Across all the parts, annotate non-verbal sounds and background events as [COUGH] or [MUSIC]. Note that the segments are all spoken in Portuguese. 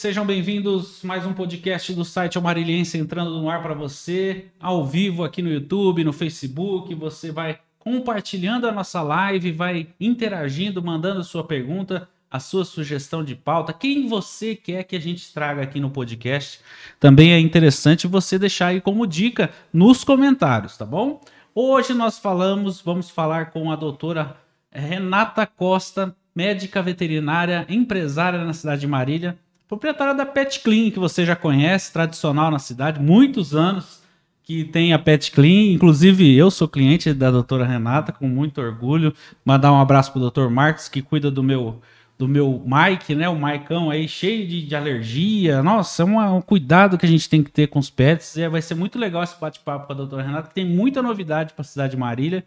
Sejam bem-vindos mais um podcast do site Amariliense entrando no ar para você, ao vivo aqui no YouTube, no Facebook. Você vai compartilhando a nossa live, vai interagindo, mandando sua pergunta, a sua sugestão de pauta, quem você quer que a gente traga aqui no podcast. Também é interessante você deixar aí como dica nos comentários, tá bom? Hoje nós falamos, vamos falar com a doutora Renata Costa, médica veterinária, empresária na cidade de Marília proprietária da Pet Clean, que você já conhece, tradicional na cidade, muitos anos que tem a Pet Clean. Inclusive, eu sou cliente da doutora Renata, com muito orgulho. Mandar um abraço pro doutor Marcos, que cuida do meu do meu Mike, né? O Maicão aí cheio de, de alergia. Nossa, é uma, um cuidado que a gente tem que ter com os pets. E vai ser muito legal esse bate-papo com a doutora Renata, que tem muita novidade para a cidade de Marília.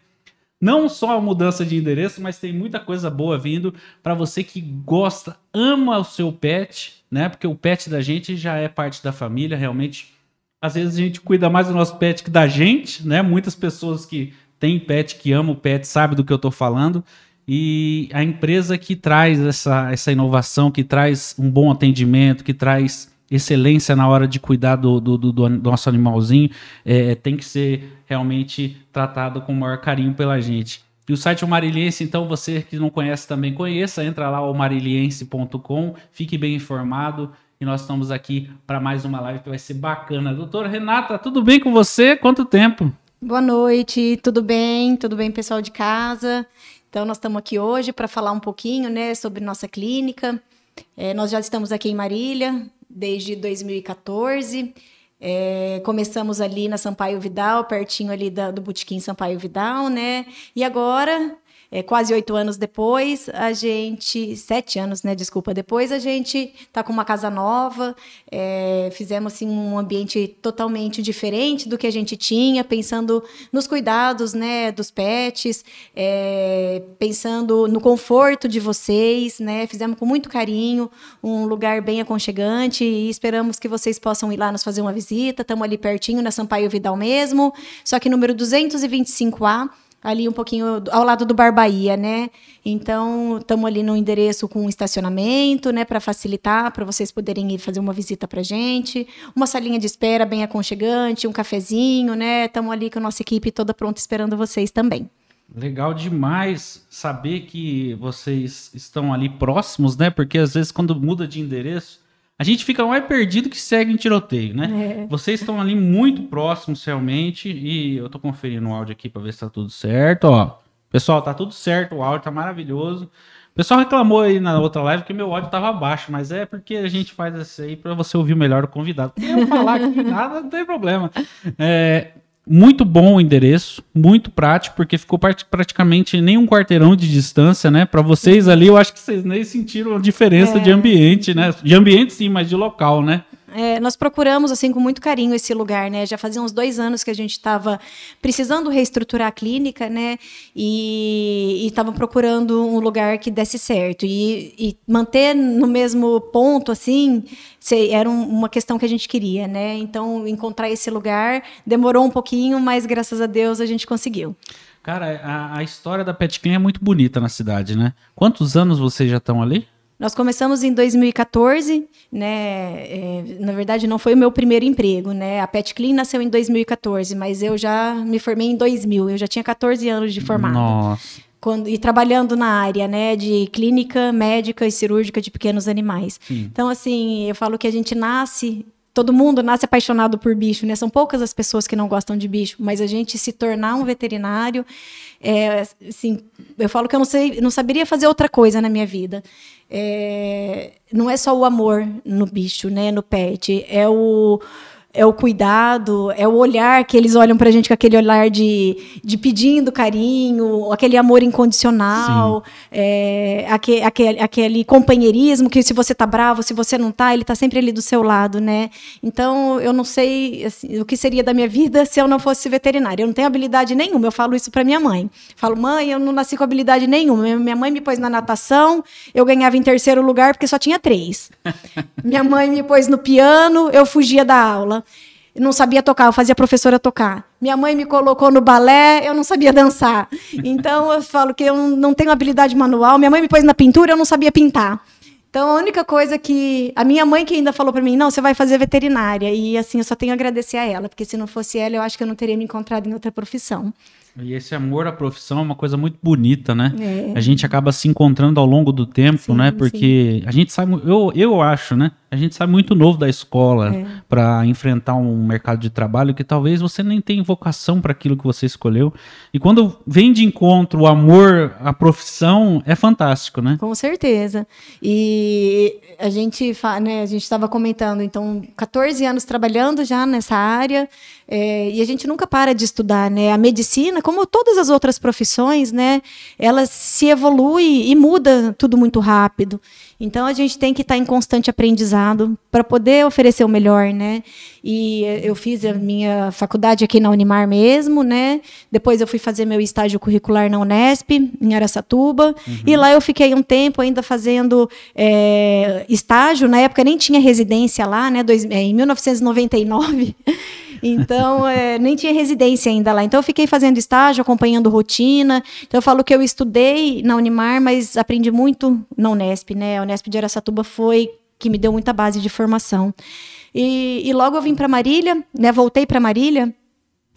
Não só a mudança de endereço, mas tem muita coisa boa vindo para você que gosta, ama o seu pet, né? Porque o pet da gente já é parte da família, realmente. Às vezes a gente cuida mais do nosso pet que da gente, né? Muitas pessoas que têm pet, que amam o pet, sabem do que eu estou falando. E a empresa que traz essa, essa inovação, que traz um bom atendimento, que traz excelência na hora de cuidar do, do, do, do nosso animalzinho, é, tem que ser realmente tratado com o maior carinho pela gente. E o site O Mariliense, então, você que não conhece também conheça, entra lá o mariliense.com, fique bem informado. E nós estamos aqui para mais uma live que vai ser bacana. Doutora Renata, tudo bem com você? Quanto tempo? Boa noite, tudo bem? Tudo bem, pessoal de casa? Então, nós estamos aqui hoje para falar um pouquinho né, sobre nossa clínica. É, nós já estamos aqui em Marília, desde 2014. É, começamos ali na Sampaio Vidal, pertinho ali da, do Botequim Sampaio Vidal, né? E agora é, quase oito anos depois, a gente. Sete anos, né? Desculpa. Depois a gente está com uma casa nova, é, fizemos assim, um ambiente totalmente diferente do que a gente tinha, pensando nos cuidados né, dos pets, é, pensando no conforto de vocês, né? Fizemos com muito carinho, um lugar bem aconchegante e esperamos que vocês possam ir lá nos fazer uma visita. Estamos ali pertinho, na Sampaio Vidal mesmo, só que número 225A ali um pouquinho ao lado do Bar Bahia, né? Então, estamos ali no endereço com estacionamento, né, para facilitar, para vocês poderem ir fazer uma visita para gente. Uma salinha de espera bem aconchegante, um cafezinho, né? Estamos ali com a nossa equipe toda pronta esperando vocês também. Legal demais saber que vocês estão ali próximos, né? Porque às vezes quando muda de endereço, a gente fica mais perdido que segue em tiroteio, né? É. Vocês estão ali muito próximos realmente e eu tô conferindo o áudio aqui para ver se tá tudo certo, ó. Pessoal, tá tudo certo, o áudio tá maravilhoso. O pessoal reclamou aí na outra live que meu áudio tava baixo, mas é porque a gente faz isso aí para você ouvir melhor o convidado. Porque eu falar aqui [LAUGHS] nada, não tem problema. É, muito bom o endereço, muito prático, porque ficou praticamente nem um quarteirão de distância, né? Para vocês ali, eu acho que vocês nem sentiram a diferença é. de ambiente, né? De ambiente sim, mas de local, né? É, nós procuramos assim com muito carinho esse lugar, né? Já fazia uns dois anos que a gente estava precisando reestruturar a clínica, né? E estava procurando um lugar que desse certo e, e manter no mesmo ponto, assim, era um, uma questão que a gente queria, né? Então encontrar esse lugar demorou um pouquinho, mas graças a Deus a gente conseguiu. Cara, a, a história da Pet Clean é muito bonita na cidade, né? Quantos anos vocês já estão ali? Nós começamos em 2014, né? É, na verdade, não foi o meu primeiro emprego, né? A Pet Clean nasceu em 2014, mas eu já me formei em 2000. Eu já tinha 14 anos de formado. Nossa. Quando, e trabalhando na área, né, de clínica médica e cirúrgica de pequenos animais. Sim. Então, assim, eu falo que a gente nasce todo mundo nasce apaixonado por bicho, né? São poucas as pessoas que não gostam de bicho, mas a gente se tornar um veterinário, é, assim, eu falo que eu não sei, não saberia fazer outra coisa na minha vida é, não é só o amor no bicho, né, no pet, é o é o cuidado, é o olhar que eles olham para a gente com aquele olhar de, de pedindo carinho, aquele amor incondicional, é, aquele, aquele, aquele companheirismo que se você tá bravo, se você não tá, ele tá sempre ali do seu lado, né? Então, eu não sei assim, o que seria da minha vida [LAUGHS] se eu não fosse veterinária. Eu não tenho habilidade nenhuma, eu falo isso para minha mãe. Falo, mãe, eu não nasci com habilidade nenhuma. Minha mãe me pôs na natação, eu ganhava em terceiro lugar porque só tinha três. [LAUGHS] minha mãe me pôs no piano, eu fugia da aula não sabia tocar, eu fazia a professora tocar. Minha mãe me colocou no balé, eu não sabia dançar. Então eu falo que eu não tenho habilidade manual. Minha mãe me pôs na pintura, eu não sabia pintar. Então, a única coisa que. A minha mãe que ainda falou para mim, não, você vai fazer veterinária. E assim, eu só tenho a agradecer a ela, porque se não fosse ela, eu acho que eu não teria me encontrado em outra profissão. E esse amor à profissão é uma coisa muito bonita, né? É. A gente acaba se encontrando ao longo do tempo, sim, né? Porque sim. a gente sabe, eu, eu acho, né? A gente sai muito novo da escola é. para enfrentar um mercado de trabalho que talvez você nem tenha vocação para aquilo que você escolheu. E quando vem de encontro o amor à profissão, é fantástico, né? Com certeza. E a gente, né, a gente estava comentando, então, 14 anos trabalhando já nessa área, é, e a gente nunca para de estudar, né? A medicina, como todas as outras profissões, né? Ela se evolui e muda tudo muito rápido. Então a gente tem que estar em constante aprendizado para poder oferecer o melhor, né? E eu fiz a minha faculdade aqui na Unimar mesmo, né? Depois eu fui fazer meu estágio curricular na Unesp, em Aracatuba. Uhum. E lá eu fiquei um tempo ainda fazendo é, estágio. Na época nem tinha residência lá, né? Dois, é, em 1999. Então, é, nem tinha residência ainda lá. Então, eu fiquei fazendo estágio, acompanhando rotina. Então, eu falo que eu estudei na Unimar, mas aprendi muito na Unesp, né? A Unesp de Aracatuba foi que me deu muita base de formação. E, e logo eu vim para Marília, né? Voltei para Marília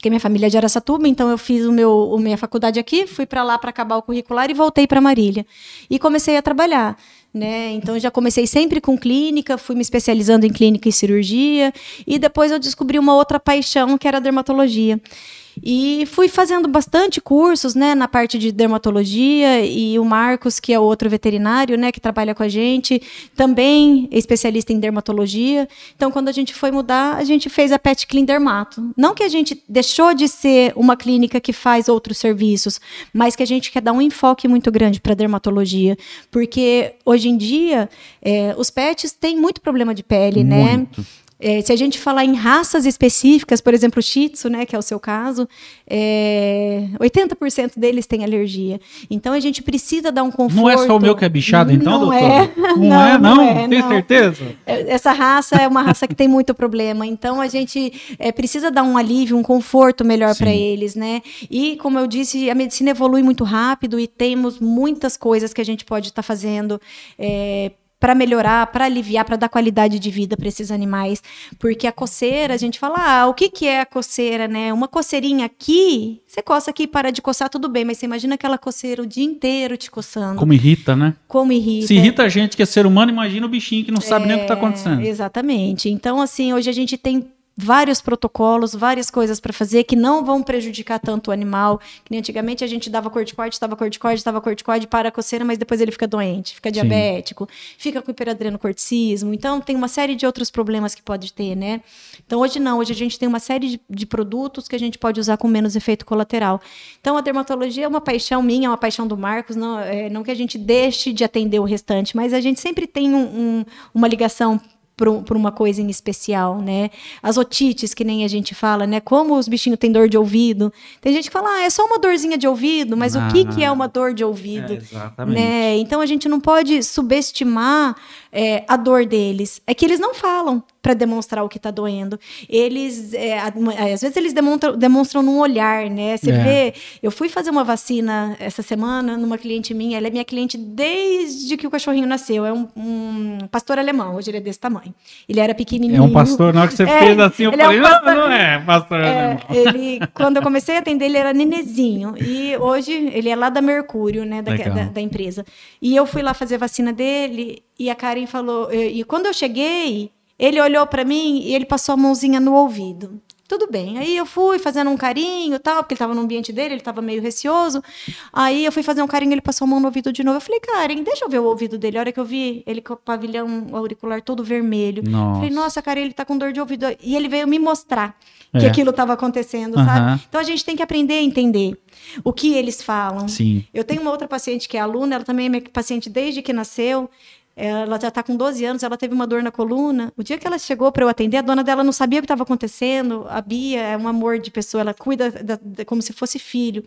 porque minha família é de Aracatuba, então eu fiz o meu, a minha faculdade aqui, fui para lá para acabar o curricular e voltei para Marília. E comecei a trabalhar. Né? Então já comecei sempre com clínica, fui me especializando em clínica e cirurgia, e depois eu descobri uma outra paixão que era a dermatologia. E fui fazendo bastante cursos, né, na parte de dermatologia e o Marcos, que é outro veterinário, né, que trabalha com a gente, também é especialista em dermatologia. Então, quando a gente foi mudar, a gente fez a Pet Clean Dermato. Não que a gente deixou de ser uma clínica que faz outros serviços, mas que a gente quer dar um enfoque muito grande para dermatologia, porque hoje em dia é, os pets têm muito problema de pele, né? muito. né? É, se a gente falar em raças específicas, por exemplo, o Shih Tzu, né, que é o seu caso, é, 80% deles têm alergia. Então a gente precisa dar um conforto. Não é só o meu que é bichado, então, não doutor? É. Não, não, é, não? não é, tem certeza? É, essa raça é uma raça que tem muito problema. Então a gente é, precisa dar um alívio, um conforto melhor para eles, né? E como eu disse, a medicina evolui muito rápido e temos muitas coisas que a gente pode estar tá fazendo. É, para melhorar, para aliviar, para dar qualidade de vida para esses animais. Porque a coceira, a gente fala, ah, o que, que é a coceira, né? Uma coceirinha aqui, você coça aqui e para de coçar, tudo bem, mas você imagina aquela coceira o dia inteiro te coçando. Como irrita, né? Como irrita. Se irrita a gente que é ser humano, imagina o bichinho que não sabe é, nem o que está acontecendo. Exatamente. Então, assim, hoje a gente tem vários protocolos, várias coisas para fazer que não vão prejudicar tanto o animal. Que nem antigamente a gente dava corticoide, estava corticoide, estava corticoide para a coceira, mas depois ele fica doente, fica diabético, Sim. fica com hiperadrenocorticismo. Então tem uma série de outros problemas que pode ter, né? Então hoje não, hoje a gente tem uma série de, de produtos que a gente pode usar com menos efeito colateral. Então a dermatologia é uma paixão minha, é uma paixão do Marcos, não, é, não que a gente deixe de atender o restante, mas a gente sempre tem um, um, uma ligação por, uma coisa em especial, né? As otites, que nem a gente fala, né? Como os bichinhos têm dor de ouvido. Tem gente que fala, ah, é só uma dorzinha de ouvido, mas ah, o que, que é uma dor de ouvido? É, exatamente. Né? Então a gente não pode subestimar é, a dor deles. É que eles não falam para demonstrar o que está doendo. Eles, é, às vezes, eles demonstram, demonstram num olhar, né? Você é. vê. Eu fui fazer uma vacina essa semana numa cliente minha. Ela é minha cliente desde que o cachorrinho nasceu. É um, um pastor alemão. Hoje ele é desse tamanho. Ele era pequenininho. É um pastor. Na hora que você [LAUGHS] é, fez assim, eu falei, é um pastor, não, não é pastor é, alemão. Ele, quando eu comecei a atender, ele era nenezinho. E hoje ele é lá da Mercúrio, né? Da, da, da empresa. E eu fui lá fazer a vacina dele. E a Karen falou. E quando eu cheguei, ele olhou para mim e ele passou a mãozinha no ouvido. Tudo bem. Aí eu fui fazendo um carinho, tal, porque ele estava no ambiente dele, ele estava meio receoso. Aí eu fui fazer um carinho, ele passou a mão no ouvido de novo. Eu falei, Karen, deixa eu ver o ouvido dele. A hora que eu vi ele com o pavilhão auricular todo vermelho. Nossa. Falei, nossa, Karen, ele está com dor de ouvido. E ele veio me mostrar que é. aquilo estava acontecendo, uhum. sabe? Então a gente tem que aprender a entender o que eles falam. Sim. Eu tenho uma outra paciente que é aluna, ela também é minha paciente desde que nasceu. Ela já está com 12 anos, ela teve uma dor na coluna. O dia que ela chegou para eu atender, a dona dela não sabia o que estava acontecendo. A Bia é um amor de pessoa, ela cuida da, da, como se fosse filho.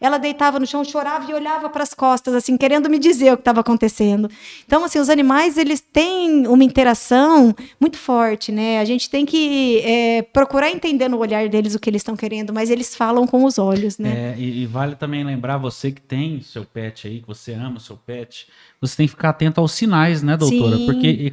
Ela deitava no chão, chorava e olhava para as costas, assim, querendo me dizer o que estava acontecendo. Então, assim, os animais, eles têm uma interação muito forte, né? A gente tem que é, procurar entender no olhar deles o que eles estão querendo, mas eles falam com os olhos, né? É, e, e, vale também lembrar você que tem seu pet aí, que você ama o seu pet, você tem que ficar atento aos sinais, né, doutora? Sim. Porque,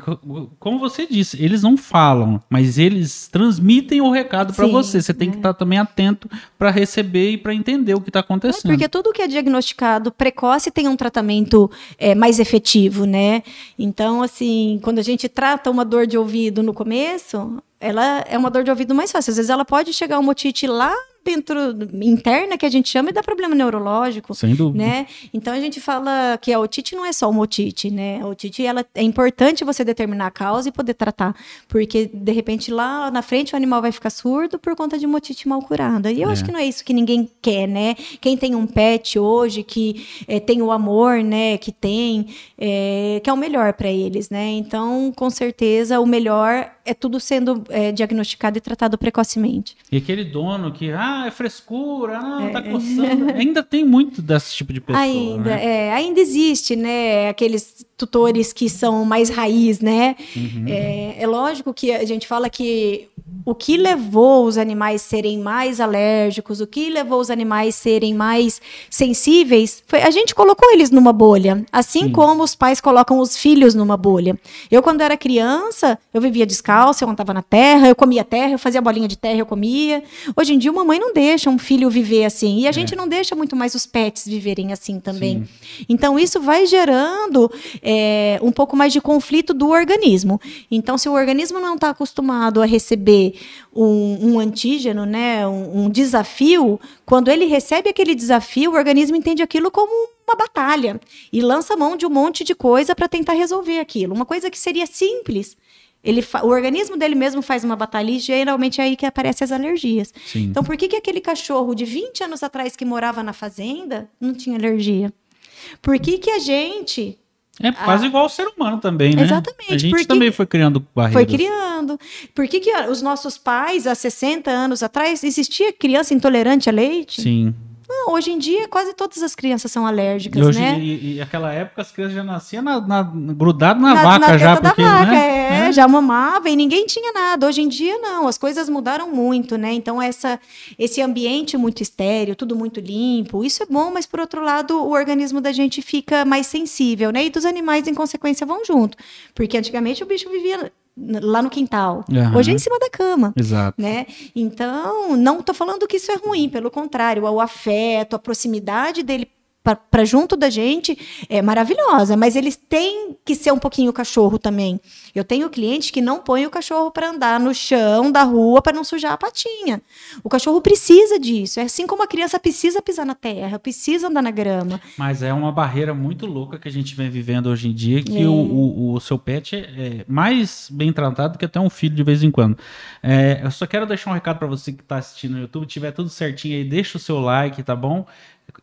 como você disse, eles não falam, mas eles transmitem o recado para você. Você tem que estar também atento para receber e para entender o que está É acontecendo. porque tudo que é diagnosticado precoce tem um tratamento é, mais efetivo, né? Então, assim, quando a gente trata uma dor de ouvido no começo, ela é uma dor de ouvido mais fácil. Às vezes ela pode chegar uma otite lá dentro, interna, que a gente chama, e dá problema neurológico. Sem dúvida. Né? Então a gente fala que a otite não é só uma otite, né? A otite ela é importante você determinar a causa e poder tratar, porque de repente lá na frente o animal vai ficar surdo por conta de uma otite mal curada. E eu É. acho que não é isso que ninguém quer, né? Quem tem um pet hoje que eh, tem o amor, né? Que tem, eh, que é o melhor para eles, né? Então com certeza o melhor é tudo sendo eh, diagnosticado e tratado precocemente. E aquele dono que, ah, é frescura, ah, É. tá coçando. [LAUGHS] Ainda tem muito desse tipo de pessoa. ainda, né? é, ainda existe, né? Aqueles tutores que são mais raiz, né? Uhum. É, é lógico que a gente fala que o que levou os animais serem mais alérgicos, o que levou os animais serem mais sensíveis, foi a gente colocou eles numa bolha, assim Sim. como os pais colocam os filhos numa bolha. Eu quando era criança, eu vivia descalça, eu andava na terra, eu comia terra, eu fazia bolinha de terra, eu comia. Hoje em dia, uma mãe não deixa um filho viver assim, e a gente não deixa muito mais os pets viverem assim também. Sim. Então, isso vai gerando é, um pouco mais de conflito do organismo. Então, se o organismo não está acostumado a receber um, um antígeno, né, um, um desafio, quando ele recebe aquele desafio, o organismo entende aquilo como uma batalha e lança mão de um monte de coisa para tentar resolver aquilo. Uma coisa que seria simples. Ele o organismo dele mesmo faz uma batalha e geralmente é aí que aparecem as alergias. Sim. Então, por que, que aquele cachorro de 20 anos atrás que morava na fazenda não tinha alergia? Por que, que a gente É quase igual ao ser humano também, né? Ah. Exatamente, A gente porque também foi criando barreiras. foi criando? Por que, que os nossos pais, há 60 anos atrás, existia criança intolerante a leite? Sim. Não, hoje em dia quase todas as crianças são E, alérgicas, hoje, né? e, e aquela época as crianças já nasciam na, na, grudado na, vaca já, teta porque, da vaca, né? é, já mamava e ninguém tinha nada. Hoje em dia não, as coisas mudaram muito, né? Então essa esse ambiente muito estéreo, tudo muito limpo, isso é bom, mas por outro lado, o organismo da gente fica mais sensível, né? E dos animais em consequência vão junto, porque antigamente o bicho vivia lá no quintal. Aham. Hoje é em cima da cama Exato. né? Então, não estou falando que isso é ruim, pelo contrário, o afeto, a proximidade dele para junto da gente é maravilhosa, mas eles têm que ser um pouquinho cachorro também. Eu tenho cliente que não põe o cachorro para andar no chão da rua para não sujar a patinha. O cachorro precisa disso, é assim como a criança precisa pisar na terra, precisa andar na grama. Mas é uma barreira muito louca que a gente vem vivendo hoje em dia, que É. o, o, o seu pet é é mais bem tratado que até um filho de vez em quando. É, eu só quero deixar um recado para você que está assistindo no YouTube, tiver tudo certinho aí, deixa o seu like, tá bom?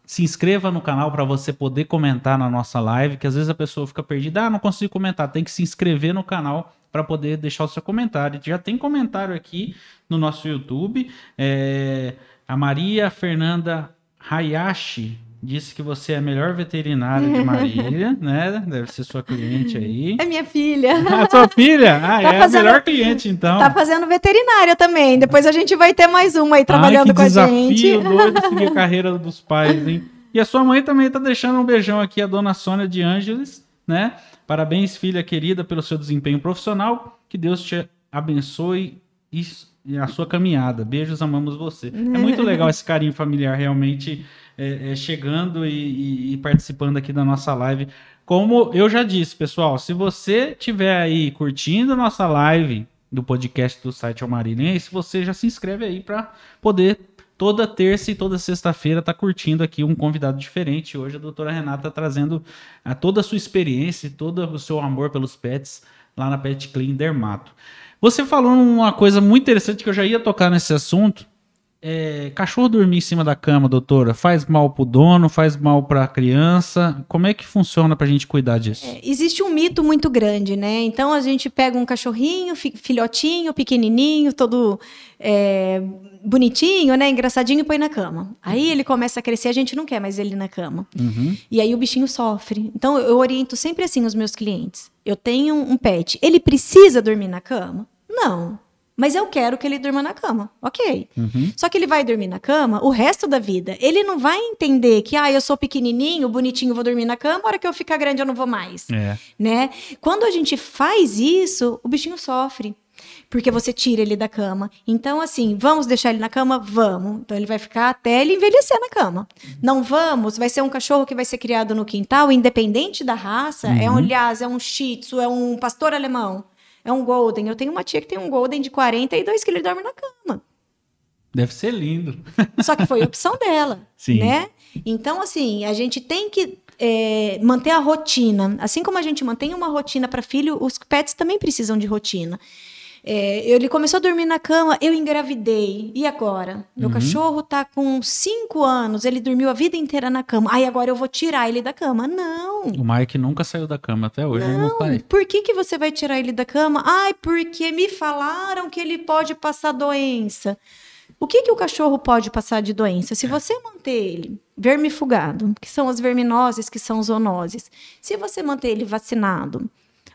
Se inscreva no canal para você poder comentar na nossa live, que às vezes a pessoa fica perdida, ah, não consigo comentar, tem que se inscrever no canal para poder deixar o seu comentário. Já tem comentário aqui no nosso YouTube. É, a Maria Fernanda Hayashi disse que você é a melhor veterinária de Marília, [LAUGHS] né? Deve ser sua cliente aí. É minha filha. A sua filha? Ah, Tá é fazendo- a melhor cliente, então. Tá fazendo veterinária também. Depois a gente vai ter mais uma aí trabalhando Ai, que com a desafio gente. [LAUGHS] doido seguir a carreira dos pais, hein? E a sua mãe também tá deixando um beijão aqui, a dona Sônia de Ângeles, né? Parabéns, filha querida, pelo seu desempenho profissional. Que Deus te abençoe e a sua caminhada. Beijos, amamos você. É muito legal [LAUGHS] esse carinho familiar, realmente, é, é, chegando e, e- e participando aqui da nossa live. Como eu já disse, pessoal, se você tiver aí curtindo a nossa live do podcast do site Almarinense, você já se inscreve aí para poder toda terça e toda sexta-feira estar curtindo aqui um convidado diferente. Hoje a doutora Renata tá trazendo a toda a sua experiência e todo o seu amor pelos pets lá na Pet Clean Dermato. Você falou uma coisa muito interessante que eu já ia tocar nesse assunto. É, cachorro dormir em cima da cama, doutora, faz mal pro dono, faz mal pra criança. Como é que funciona pra gente cuidar disso? Existe um mito muito grande, né? Então a gente pega um cachorrinho, fi- filhotinho, pequenininho, todo é, bonitinho, né? Engraçadinho e põe na cama. Aí ele começa a crescer, a gente não quer mais ele na cama. Uhum. E aí o bichinho sofre. Então eu oriento sempre assim os meus clientes. Eu tenho um pet, ele precisa dormir na cama? Não. Mas eu quero que ele durma na cama. Ok. Uhum. Só que ele vai dormir na cama o resto da vida. Ele não vai entender que, ah, eu sou pequenininho, bonitinho, vou dormir na cama, a hora que eu ficar grande eu não vou mais. É. Né? Quando a gente faz isso, o bichinho sofre. Porque você tira ele da cama. Então, assim, vamos deixar ele na cama? Vamos. Então, ele vai ficar até ele envelhecer na cama. Não vamos? Vai ser um cachorro que vai ser criado no quintal, independente da raça. É um Uhum. Lhasa, é um Shih Tzu, é um pastor alemão. É um Golden. Eu tenho uma tia que tem um Golden de 42 que ele dorme na cama. Deve ser lindo. Só que foi opção dela, [LAUGHS] Sim. né? Então, assim, a gente tem que é, manter a rotina. Assim como a gente mantém uma rotina para filho, os pets também precisam de rotina. É, ele começou a dormir na cama, eu engravidei. E agora? Meu Uhum. cachorro tá com cinco anos, ele dormiu a vida inteira na cama. Aí agora eu vou tirar ele da cama. Não. O Mike nunca saiu da cama até hoje. Não sai. Por que, que você vai tirar ele da cama? Ai, porque me falaram que ele pode passar doença. O que, que o cachorro pode passar de doença? Se você manter ele vermifugado, que são as verminoses, que são zoonoses, se você manter ele vacinado,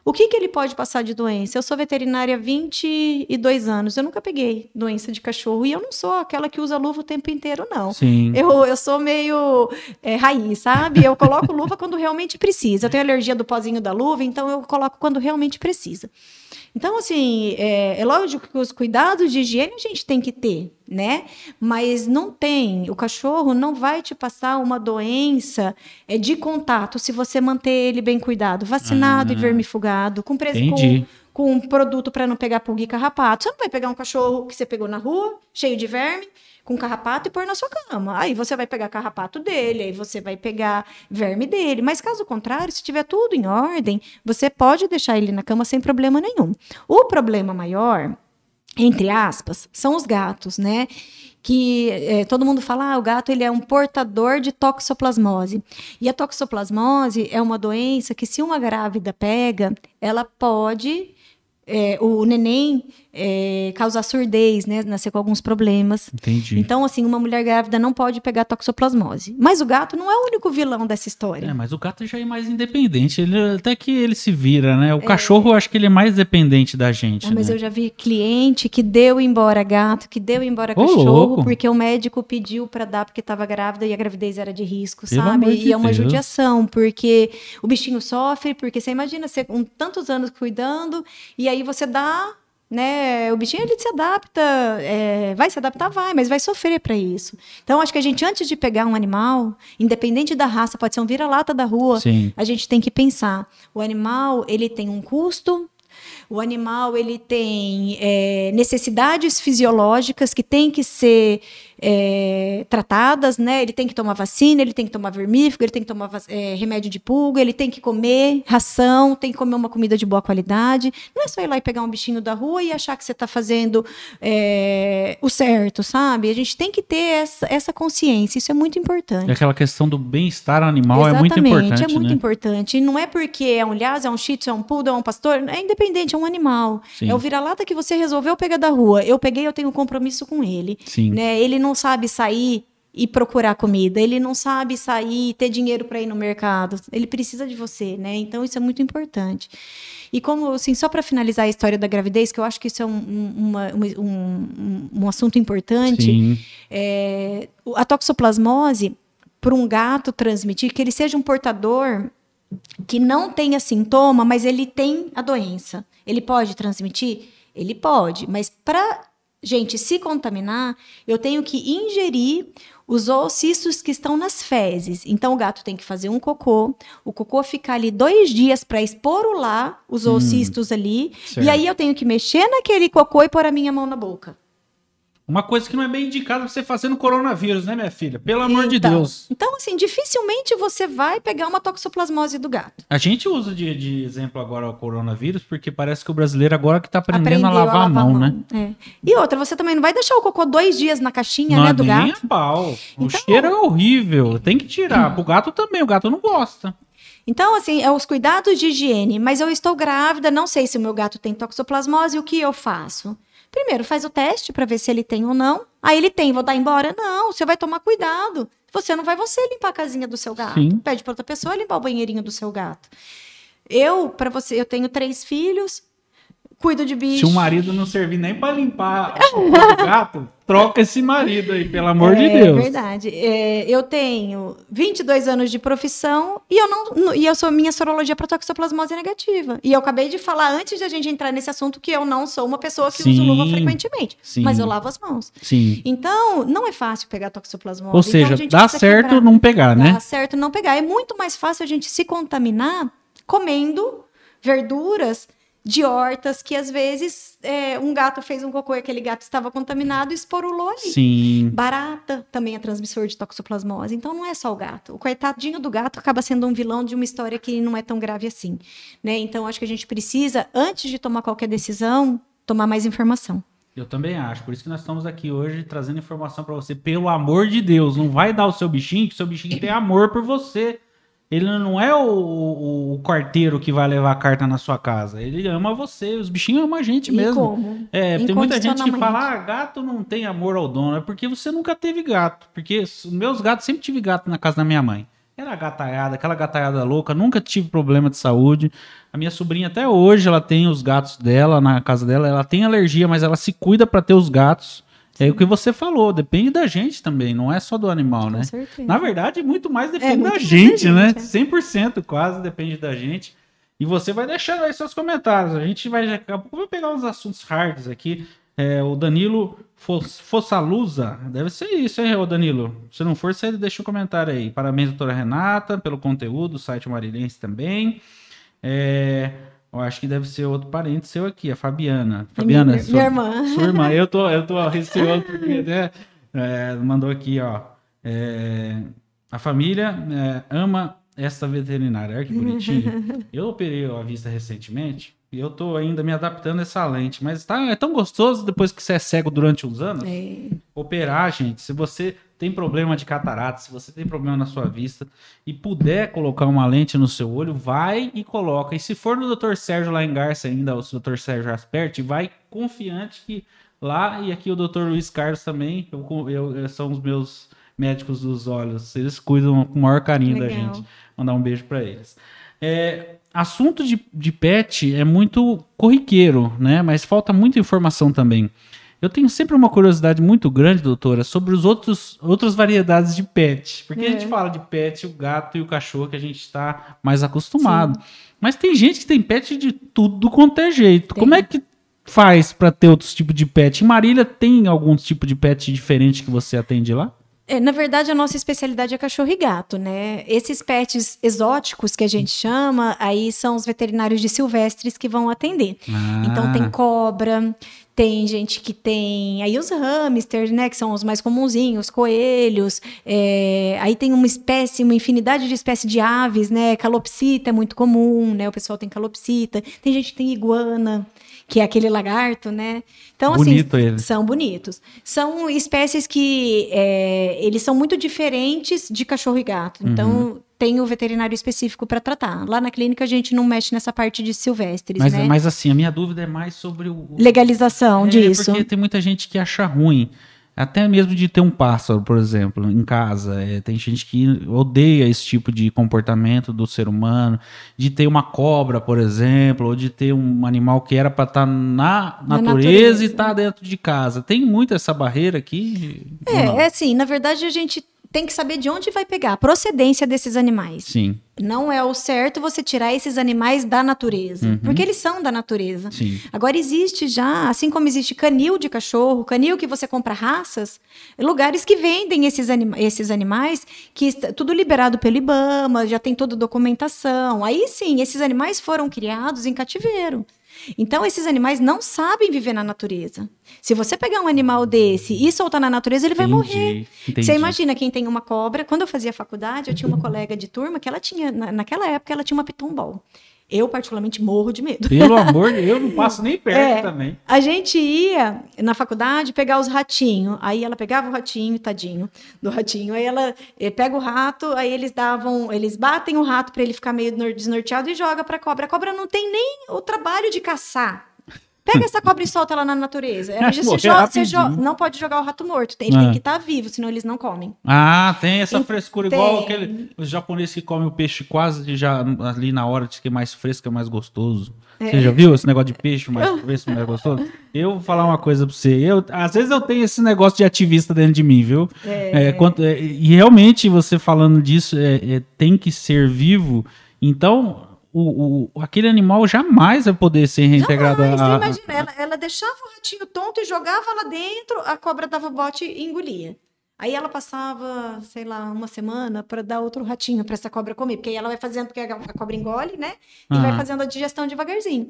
o que, que ele pode passar de doença? Eu sou veterinária há 22 anos, eu nunca peguei doença de cachorro e eu não sou aquela que usa luva o tempo inteiro, não. Sim. Eu, eu sou meio é, raiz, sabe? Eu coloco luva quando realmente precisa. Eu tenho alergia do pozinho da luva, então eu coloco quando realmente precisa. Então, assim, é, é lógico que os cuidados de higiene a gente tem que ter, né? Mas não tem. O cachorro não vai te passar uma doença é, de contato se você manter ele bem cuidado, vacinado Ah. e vermifugado, com, pres- com, com um produto para não pegar pulga e carrapato. Você não vai pegar um cachorro que você pegou na rua, cheio de verme, com carrapato e pôr na sua cama. Aí você vai pegar carrapato dele, aí você vai pegar verme dele. Mas caso contrário, se tiver tudo em ordem, você pode deixar ele na cama sem problema nenhum. O problema maior, entre aspas, são os gatos, né? Que é, todo mundo fala, ah, o gato ele é um portador de toxoplasmose. E a toxoplasmose é uma doença que, se uma grávida pega, ela pode. É, o neném é, causar surdez, né? Nascer com alguns problemas. Entendi. Então, assim, uma mulher grávida não pode pegar toxoplasmose. Mas o gato não é o único vilão dessa história. É, mas o gato já é mais independente. Ele, até que ele se vira, né? O cachorro, eu acho que ele é mais dependente da gente. Ah, mas né? eu já vi cliente que deu embora gato, que deu embora Ô, cachorro, louco. porque o médico pediu para dar porque estava grávida e a gravidez era de risco, Pelo sabe? amor E de é uma Deus. judiação, porque o bichinho sofre, porque você imagina você com tantos anos cuidando e aí você dá né? O bichinho ele se adapta, é, vai se adaptar, vai, mas vai sofrer para isso. Então, acho que a gente, antes de pegar um animal, independente da raça, pode ser um vira-lata da rua, Sim. a gente tem que pensar. O animal ele tem um custo, o animal ele tem é, necessidades fisiológicas que têm que ser é, tratadas, né? Ele tem que tomar vacina, ele tem que tomar vermífugo, ele tem que tomar é, remédio de pulga, ele tem que comer ração, tem que comer uma comida de boa qualidade. Não é só ir lá e pegar um bichinho da rua e achar que você está fazendo é, o certo, sabe? A gente tem que ter essa, essa consciência, isso é muito importante. E aquela questão do bem-estar animal é muito Exatamente, importante, é muito né? importante. E não é porque é um lhasa, é um shih tzu, é um poodle, é um pastor, é independente, é um animal. Sim. É o vira-lata que você resolveu pegar da rua. Eu peguei, eu tenho um compromisso com ele. Sim. Né? Ele não sabe sair e procurar comida, ele não sabe sair e ter dinheiro para ir no mercado. Ele precisa de você, né? Então isso é muito importante. E como, assim, só para finalizar a história da gravidez, que eu acho que isso é um, um- uma- uma- um- um assunto importante, é, a toxoplasmose, para um gato transmitir, que ele seja um portador que não tenha sintoma, mas ele tem a doença. Ele pode transmitir? Ele pode, mas para gente se contaminar, eu tenho que ingerir os oocistos que estão nas fezes. Então o gato tem que fazer um cocô, o cocô ficar ali dois dias para esporular os oocistos ali, certo. e aí eu tenho que mexer naquele cocô e pôr a minha mão na boca. Uma coisa que não é bem indicada pra você fazer no coronavírus, né, minha filha? Pelo amor de Então, Deus. Então, assim, dificilmente você vai pegar uma toxoplasmose do gato. A gente usa de, de exemplo agora o coronavírus, porque parece que o brasileiro agora que tá aprendendo a Aprendeu lavar a mão, né? É. E outra, você também não vai deixar o cocô dois dias na caixinha, Não né, do nem gato. a pau. O Então- cheiro é horrível. Tem que tirar. Pro gato também. O gato não gosta. Então, assim, é os cuidados de higiene. Mas eu estou grávida, não sei se o meu gato tem toxoplasmose, o que eu faço? Primeiro, faz o teste para ver se ele tem ou não. Aí ele tem, vou dar embora? Não, você vai tomar cuidado. Você não vai você limpar a casinha do seu gato. Sim. Pede para outra pessoa limpar o banheirinho do seu gato. Eu, para você, eu tenho três filhos. Cuido de bicho. Se o marido não servir nem para limpar o gato, [LAUGHS] troca esse marido aí, pelo amor é, de Deus. É verdade. É, eu tenho 22 anos de profissão e eu não e eu sou minha sorologia para toxoplasmose negativa. E eu acabei de falar antes de a gente entrar nesse assunto que eu não sou uma pessoa que Sim, usa luva frequentemente, sim. mas eu lavo as mãos. Sim. Então, não é fácil pegar toxoplasmose. Ou Então, seja, gente dá certo quebrar. não pegar, né? Dá certo não pegar. É muito mais fácil a gente se contaminar comendo verduras de hortas que às vezes é, um gato fez um cocô e aquele gato estava contaminado e esporulou ali. Sim. Barata também é transmissor de toxoplasmose, então não é só o gato. O coitadinho do gato acaba sendo um vilão de uma história que não é tão grave assim, né? Então acho que a gente precisa, antes de tomar qualquer decisão, tomar mais informação. Eu também acho. Por isso que nós estamos aqui hoje trazendo informação para você. Pelo amor de Deus, não vai dar o seu bichinho, que o seu bichinho tem amor por você. Ele não é o, o, o quarteiro que vai levar a carta na sua casa. Ele ama você. Os bichinhos amam a gente E mesmo. como? É, tem muita gente que fala, ah, gato não tem amor ao dono. É porque você nunca teve gato. Porque os meus gatos, sempre tive gato na casa da minha mãe. Era gataiada, aquela gataiada louca, nunca tive problema de saúde. A minha sobrinha até hoje, ela tem os gatos dela na casa dela, ela tem alergia, mas ela se cuida para ter os gatos. É o que você falou, depende da gente também, não é só do animal, né? Com certeza. Na verdade, muito mais depende muito da mais da gente, gente, né? é. 100% quase depende da gente. E você vai deixando aí seus comentários. A gente vai, daqui a pouco, vai pegar uns assuntos hards aqui. É, o Danilo Fos- Fossalusa, deve ser isso, hein, ô Danilo? Se não for, você deixa um comentário aí. Parabéns, doutora Renata, pelo conteúdo, o site Marilense também. É, eu acho que deve ser outro parente seu aqui, a Fabiana. Fabiana, minha, sua- minha irmã. sua irmã, eu tô, eu tô receoso [LAUGHS] porque, né? é, mandou aqui, ó. é, a família é, ama essa veterinária. Olha que bonitinho. [LAUGHS] eu operei a vista recentemente e eu tô ainda me adaptando a essa lente, mas tá, é tão gostoso depois que você é cego durante uns anos. É, Operar, gente, se você tem problema de catarata, se você tem problema na sua vista e puder colocar uma lente no seu olho, vai e coloca. E se for no Dr. Sérgio lá em Garça ainda, o Dr. Sérgio Asperti, vai confiante que lá e aqui o Dr. Luiz Carlos também, eu, eu- eu- são os meus médicos dos olhos. Eles cuidam com o maior carinho da Legal. gente. Mandar um beijo para eles. É, assunto de, de pet é muito corriqueiro, né? Mas falta muita informação também. Eu tenho sempre uma curiosidade muito grande, doutora, sobre os outros outras variedades de pet. Porque a É. gente fala de pet, o gato e o cachorro que a gente está mais acostumado. Mas tem gente que tem pet de tudo quanto é jeito. Tem. Como é que faz para ter outros tipos de pet? Em Marília tem algum tipo de pet diferente que você atende lá? É, na verdade, a nossa especialidade é cachorro e gato, né? Esses pets exóticos que a gente chama, aí são os veterinários de silvestres que vão atender. Então Ah. tem cobra, tem gente que tem aí os hamsters, né, que são os mais comunzinhos, coelhos. é, aí tem uma espécie, uma infinidade de espécies de aves, né? Calopsita é muito comum, né? O pessoal tem calopsita. Tem gente que tem iguana, que é aquele lagarto, né? Então Bonito assim, ele. são bonitos. São espécies que é, eles são muito diferentes de cachorro e gato. Uhum. Então tem o veterinário específico para tratar. Lá na clínica a gente não mexe nessa parte de silvestres, Mas, né? mas assim, a minha dúvida é mais sobre o. o- Legalização É, disso. Porque tem muita gente que acha ruim. Até mesmo de ter um pássaro, por exemplo, em casa. É, tem gente que odeia esse tipo de comportamento do ser humano. De ter uma cobra, por exemplo, ou de ter um animal que era para estar na, Na natureza, e estar dentro de casa. Tem muito essa barreira aqui? É, é assim, na verdade a gente tem que saber de onde vai pegar a procedência desses animais. Sim, Não é o certo você tirar esses animais da natureza, Uhum. porque eles são da natureza. sim. Agora existe já, assim como existe canil de cachorro, canil que você compra raças, lugares que vendem esses, anima esses animais, que está tudo liberado pelo IBAMA, já tem toda a documentação. Aí sim, esses animais foram criados em cativeiro. Então, esses animais não sabem viver na natureza. Se você pegar um animal desse e soltar na natureza, ele vai morrer. Entendi. Você imagina quem tem uma cobra. Quando eu fazia faculdade, eu tinha uma colega de turma que ela tinha, na- naquela época, ela tinha uma pitombol. Eu, particularmente, morro de medo. Pelo [LAUGHS] amor de Deus, eu não passo nem perto É. também. A gente ia na faculdade pegar os ratinhos. Aí ela pegava o ratinho, tadinho do ratinho. Aí ela eh, pega o rato, aí eles davam, eles batem o rato para ele ficar meio nor- desnorteado e joga para cobra. A cobra não tem nem o trabalho de caçar. Pega essa cobra e solta ela na natureza. Morrer você joga- você rapidinho. jo- não pode jogar o rato morto. Ele Ah. tem que estar vivo, senão eles não comem. Ah, tem essa frescura, igual Tem. aquele, os japoneses que comem o peixe quase já ali na hora, diz que é mais fresco, é mais gostoso. É. Você já viu esse negócio de peixe, se não é gostoso? Eu vou falar uma coisa pra você. Eu, às vezes eu tenho esse negócio de ativista dentro de mim, viu? É. É, quanto, é, e realmente você falando disso, é, é, tem que ser vivo. Então, o, o, aquele animal jamais vai poder ser reintegrado. Jamais, a, imagina, ela, ela deixava o ratinho tonto e jogava lá dentro, a cobra dava bote e engolia. Aí ela passava, sei lá, uma semana para dar outro ratinho para essa cobra comer, porque aí ela vai fazendo, porque a cobra engole, né? E uhum. vai fazendo a digestão devagarzinho.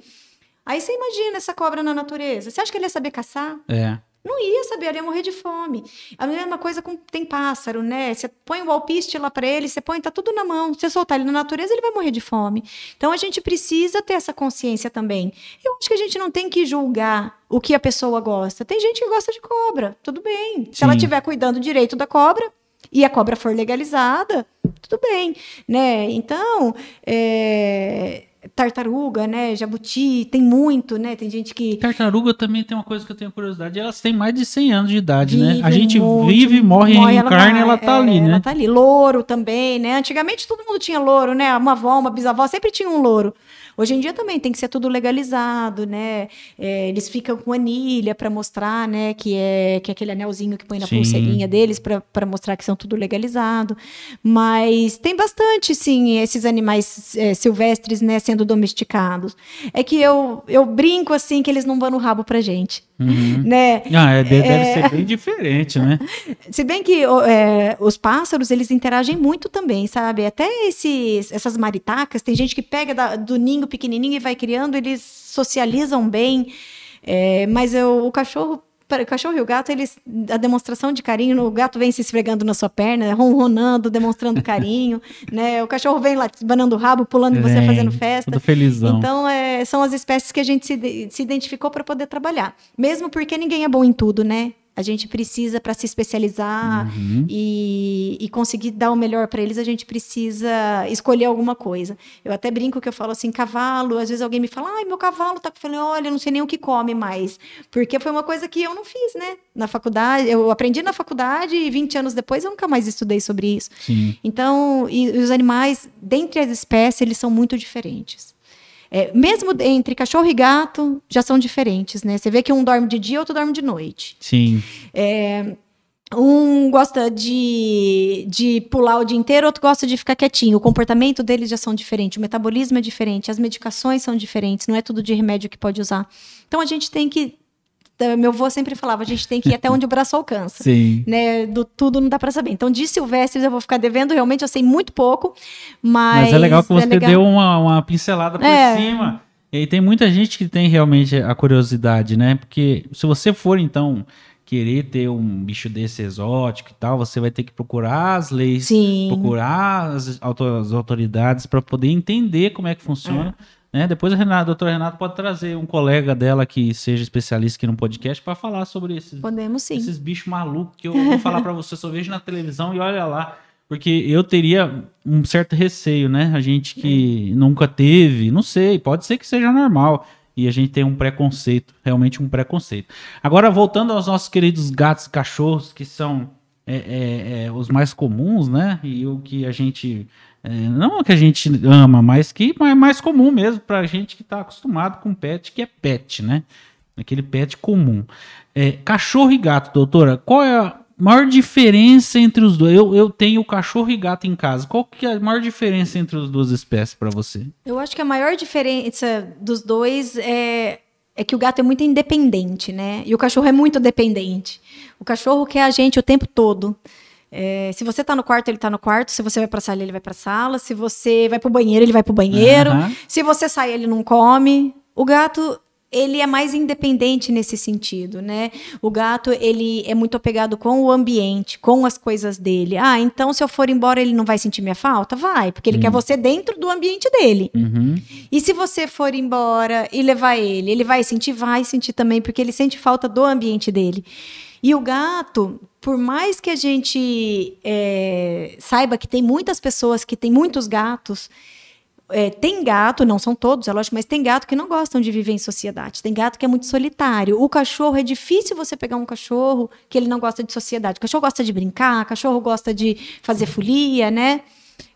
Aí você imagina essa cobra na natureza. Você acha que ele ia saber caçar? É. Não ia saber, ia morrer de fome. A mesma coisa com tem pássaro, né? Você põe o alpiste lá para ele, você põe, tá tudo na mão. Você soltar ele na natureza, ele vai morrer de fome. Então a gente precisa ter essa consciência também. Eu acho que a gente não tem que julgar o que a pessoa gosta. Tem gente que gosta de cobra, tudo bem. Se ela estiver cuidando direito da cobra e a cobra for legalizada, tudo bem, né? Então, é tartaruga, né? Jabuti, tem muito, né? Tem gente que. Tartaruga também tem uma coisa que eu tenho curiosidade. Elas têm mais de 100 anos de idade, vive né? A gente muito, vive, morre, morre reencarna ela, ela tá é, ali, né? Ela tá ali. Louro também, né? Antigamente todo mundo tinha louro, né? Uma avó, uma bisavó sempre tinha um louro. Hoje em dia também tem que ser tudo legalizado, né? É, eles ficam com anilha para mostrar, né, que é, que é aquele anelzinho que põe na sim. pulseirinha deles para mostrar que são tudo legalizado. Mas tem bastante, sim, esses animais é, silvestres, né, sendo domesticados. É que eu, eu brinco assim que eles não vão no rabo pra gente. Uhum. Né? Ah, é, deve é... ser bem diferente, né? [LAUGHS] Se bem que é, os pássaros, eles interagem muito também, sabe? Até esses, essas maritacas, tem gente que pega da, do ninho pequenininho e vai criando, eles socializam bem. É, mas eu, o cachorro o cachorro e o gato, eles, a demonstração de carinho, o gato vem se esfregando na sua perna, ronronando, demonstrando carinho, [LAUGHS] né? O cachorro vem lá banando o rabo, pulando em você, fazendo festa. Tudo felizão. Então, é, são as espécies que a gente se, se identificou para poder trabalhar. Mesmo porque ninguém é bom em tudo, né? A gente precisa, para se especializar uhum. e, e, conseguir dar o melhor para eles, a gente precisa escolher alguma coisa. Eu até brinco que eu falo assim, cavalo, às vezes alguém me fala, ai, meu cavalo tá. Eu falei, olha, eu não sei nem o que come mais. Porque foi uma coisa que eu não fiz, né? Na faculdade, eu aprendi na faculdade e 20 anos depois eu nunca mais estudei sobre isso. Sim. Então, e, os animais, dentre as espécies, eles são muito diferentes. É, mesmo entre cachorro e gato, já são diferentes, né? Você vê que um dorme de dia, outro dorme de noite. Sim. É, um gosta de, de pular o dia inteiro, outro gosta de ficar quietinho. O comportamento deles já são diferentes, o metabolismo é diferente, as medicações são diferentes, não é tudo de remédio que pode usar. Então a gente tem que meu avô sempre falava, a gente tem que ir até onde o braço alcança. Sim. Né? Do tudo não dá para saber. Então, de silvestres eu vou ficar devendo, realmente eu sei muito pouco, mas... Mas é legal que você é legal... deu uma, uma pincelada por é. cima. E aí tem muita gente que tem realmente a curiosidade, né? Porque se você for, então, querer ter um bicho desse exótico e tal, você vai ter que procurar as leis, Sim. procurar as, autoridades para poder entender como é que funciona. É né? Depois a, Renata, a doutora Renata pode trazer um colega dela que seja especialista aqui no podcast para falar sobre esses, Podemos, sim. esses bichos malucos que eu vou falar para você, só vejo na televisão e olha lá. Porque eu teria um certo receio, né? A gente que é. nunca teve, não sei, pode ser que seja normal. E a gente tem um preconceito, realmente um preconceito. Agora, voltando aos nossos queridos gatos e cachorros, que são é, é, é, os mais comuns, né? E o que a gente é, não que a gente ama, mas que é mais comum mesmo para a gente que está acostumado com pet, que é pet, né? Aquele pet comum. É, cachorro e gato, doutora, qual é a maior diferença entre os dois? Eu, eu tenho cachorro e gato em casa. Qual que é a maior diferença entre as duas espécies para você? Eu acho que a maior diferença dos dois é, é que o gato é muito independente, né? E o cachorro é muito dependente. O cachorro quer a gente o tempo todo. É, se você tá no quarto, ele tá no quarto. Se você vai pra sala, ele vai pra sala. Se você vai pro banheiro, ele vai pro banheiro. Uhum. Se você sai, ele não come. O gato, ele é mais independente nesse sentido, né? O gato, ele é muito apegado com o ambiente, com as coisas dele. Ah, então se eu for embora, ele não vai sentir minha falta? Vai, porque ele uhum. quer você dentro do ambiente dele. Uhum. E se você for embora e levar ele, ele vai sentir? Vai sentir também, porque ele sente falta do ambiente dele. E o gato, por mais que a gente é, saiba que tem muitas pessoas que têm muitos gatos, é, tem gato, não são todos, é lógico, mas tem gato que não gostam de viver em sociedade. Tem gato que é muito solitário. O cachorro, é difícil você pegar um cachorro que ele não gosta de sociedade. O cachorro gosta de brincar, o cachorro gosta de fazer folia, né?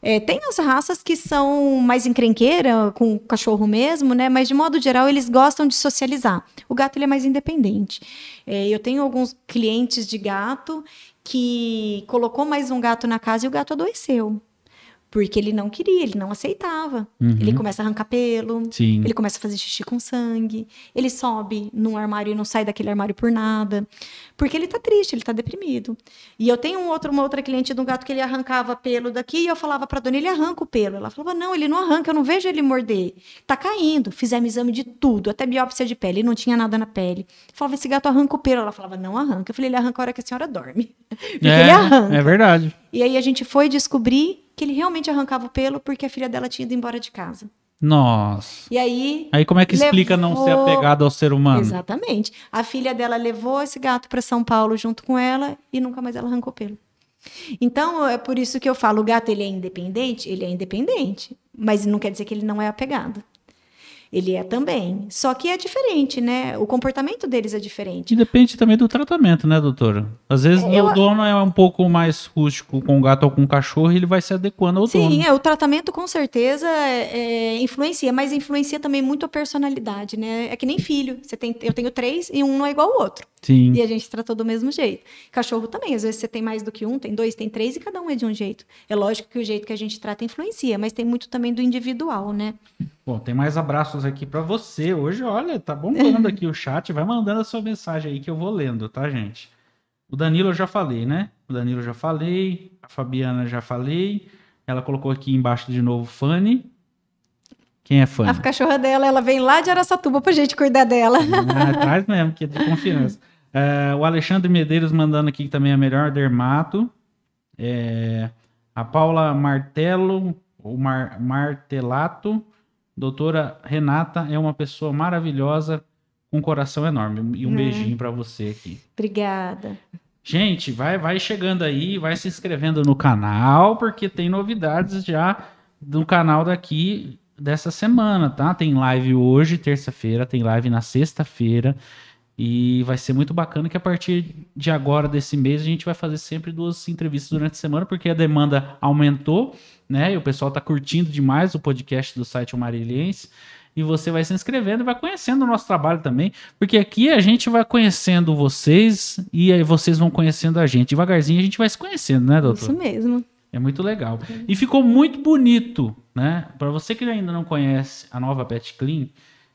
É, tem as raças que são mais encrenqueira, com cachorro mesmo, né? Mas de modo geral eles gostam de socializar. O gato ele é mais independente. É, eu tenho alguns clientes de gato que colocou mais um gato na casa e o gato adoeceu. Porque ele não queria, ele não aceitava. Uhum. Ele começa a arrancar pelo, Sim. ele começa a fazer xixi com sangue, ele sobe num armário e não sai daquele armário por nada. Porque ele tá triste, ele tá deprimido. E eu tenho um outro, uma outra cliente de um gato que ele arrancava pelo daqui e eu falava pra dona, ele arranca o pelo. Ela falava, não, ele não arranca, eu não vejo ele morder. Tá caindo. Fizemos exame de tudo, até biópsia de pele, não tinha nada na pele. Eu falava, esse gato arranca o pelo. Ela falava, não arranca. Eu falei, ele arranca a hora que a senhora dorme. [LAUGHS] Porque é, ele arranca. é verdade. E aí a gente foi descobrir que ele realmente arrancava o pelo porque a filha dela tinha ido embora de casa. Nossa. E aí. Aí como é que explica não ser Levou- apegado ao ser humano? Exatamente. A filha dela levou esse gato para São Paulo junto com ela e nunca mais ela arrancou o pelo. Então, é por isso que eu falo, o gato ele é independente? Ele é independente, mas não quer dizer que ele não é apegado. Ele é também. Só que é diferente, né? O comportamento deles é diferente. E depende também do tratamento, né, doutora? Às vezes É, eu- o dono é um pouco mais rústico com o gato ou com o cachorro e ele vai se adequando ao Sim, dono. é, o tratamento com certeza é, é, influencia, mas influencia também muito a personalidade, né? É que nem filho. Você tem, eu tenho três e um não é igual ao outro. Sim. E a gente tratou do mesmo jeito. Cachorro também, às vezes você tem mais do que um, tem dois, tem três e cada um é de um jeito. É lógico que o jeito que a gente trata influencia, mas tem muito também do individual, né? Bom, tem mais abraços aqui pra você. Hoje, olha, tá bombando [LAUGHS] aqui o chat. Vai mandando a sua mensagem aí que eu vou lendo, tá, gente? O Danilo eu já falei, né? O Danilo eu já falei. A Fabiana já falei. Ela colocou aqui embaixo de novo Fanny. Quem é Fanny? A cachorra dela, ela vem lá de Araçatuba pra gente cuidar dela. Ah, [LAUGHS] traz mesmo, que é de confiança. É, o Alexandre Medeiros mandando aqui também a melhor dermato. É, a Paula Martelo, ou Mar- Martelato. Doutora Renata é uma pessoa maravilhosa, com um coração enorme. E um Hum. beijinho pra você aqui. Obrigada. Gente, vai, vai chegando aí, vai se inscrevendo no canal, porque tem novidades já do canal daqui dessa semana, tá? Tem live hoje, terça-feira, tem live na sexta-feira. E vai ser muito bacana que a partir de agora, desse mês, a gente vai fazer sempre duas entrevistas durante a semana, porque a demanda aumentou, né? E o pessoal tá curtindo demais o podcast do site O Marilhense. E você vai se inscrevendo e vai conhecendo o nosso trabalho também, porque aqui a gente vai conhecendo vocês e aí vocês vão conhecendo a gente. Devagarzinho a gente vai se conhecendo, né, doutor? Isso mesmo. É muito legal. E ficou muito bonito, né? Para você que ainda não conhece a nova Pet Clean,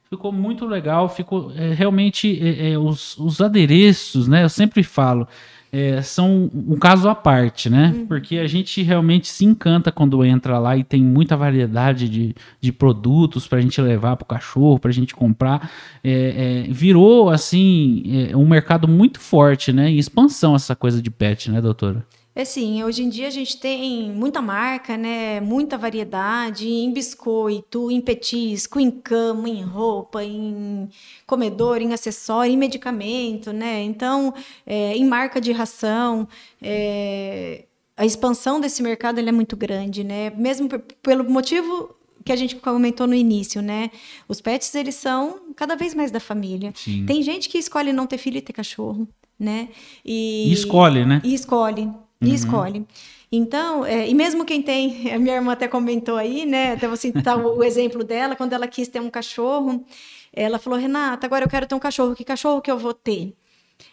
ficou muito legal. Ficou é, realmente é, é, os, os adereços, né? Eu sempre falo, é, são um caso à parte, né? Porque a gente realmente se encanta quando entra lá e tem muita variedade de, de produtos para a gente levar para o cachorro, para a gente comprar. É, é, virou assim é, um mercado muito forte, né? Em expansão essa coisa de pet, né, doutora? É sim, hoje em dia a gente tem muita marca, né? Muita variedade em biscoito, em petisco, em cama, em roupa, em comedor, em acessório, em medicamento, né? Então, é, em marca de ração, é, a expansão desse mercado ele é muito grande, né? Mesmo pelo motivo que a gente comentou no início, né? Os pets eles são cada vez mais da família. Sim. Tem gente que escolhe não ter filho e ter cachorro, né? E, E escolhe, né? e escolhe, e escolhe. Então, é, e mesmo quem tem, [LAUGHS] a minha irmã até comentou aí, né? Até vou citar o, o exemplo dela, quando ela quis ter um cachorro, ela falou, Renata, agora eu quero ter um cachorro, que cachorro que eu vou ter?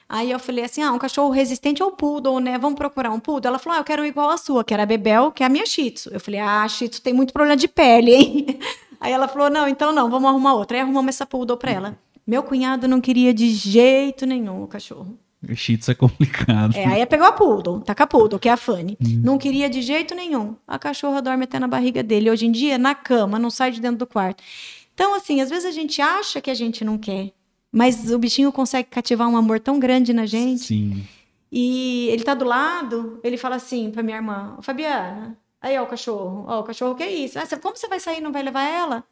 Aí eu falei assim, ah, um cachorro resistente ao poodle, né? Vamos procurar um poodle? Ela falou, ah, eu quero um igual a sua, que era a Bebel, que é a minha Shih Tzu. Eu falei, ah, Shih Tzu tem muito problema de pele, hein? [LAUGHS] Aí ela falou, não, então não, vamos arrumar outra. Aí arrumamos essa poodle pra ela. Meu cunhado não queria de jeito nenhum o cachorro. O Tzu é complicado. É, aí pegou a Poodle, tá com a Poodle, que é a Fanny. Não queria de jeito nenhum. A cachorra dorme até na barriga dele. Hoje em dia, na cama, não sai de dentro do quarto. Então, assim, às vezes a gente acha que a gente não quer, mas o bichinho consegue cativar um amor tão grande na gente. Sim. E ele tá do lado, ele fala assim pra minha irmã, "Ô, Fabiana, aí ó o cachorro, ó, o cachorro, que é isso? Ah, como você vai sair e não vai levar ela?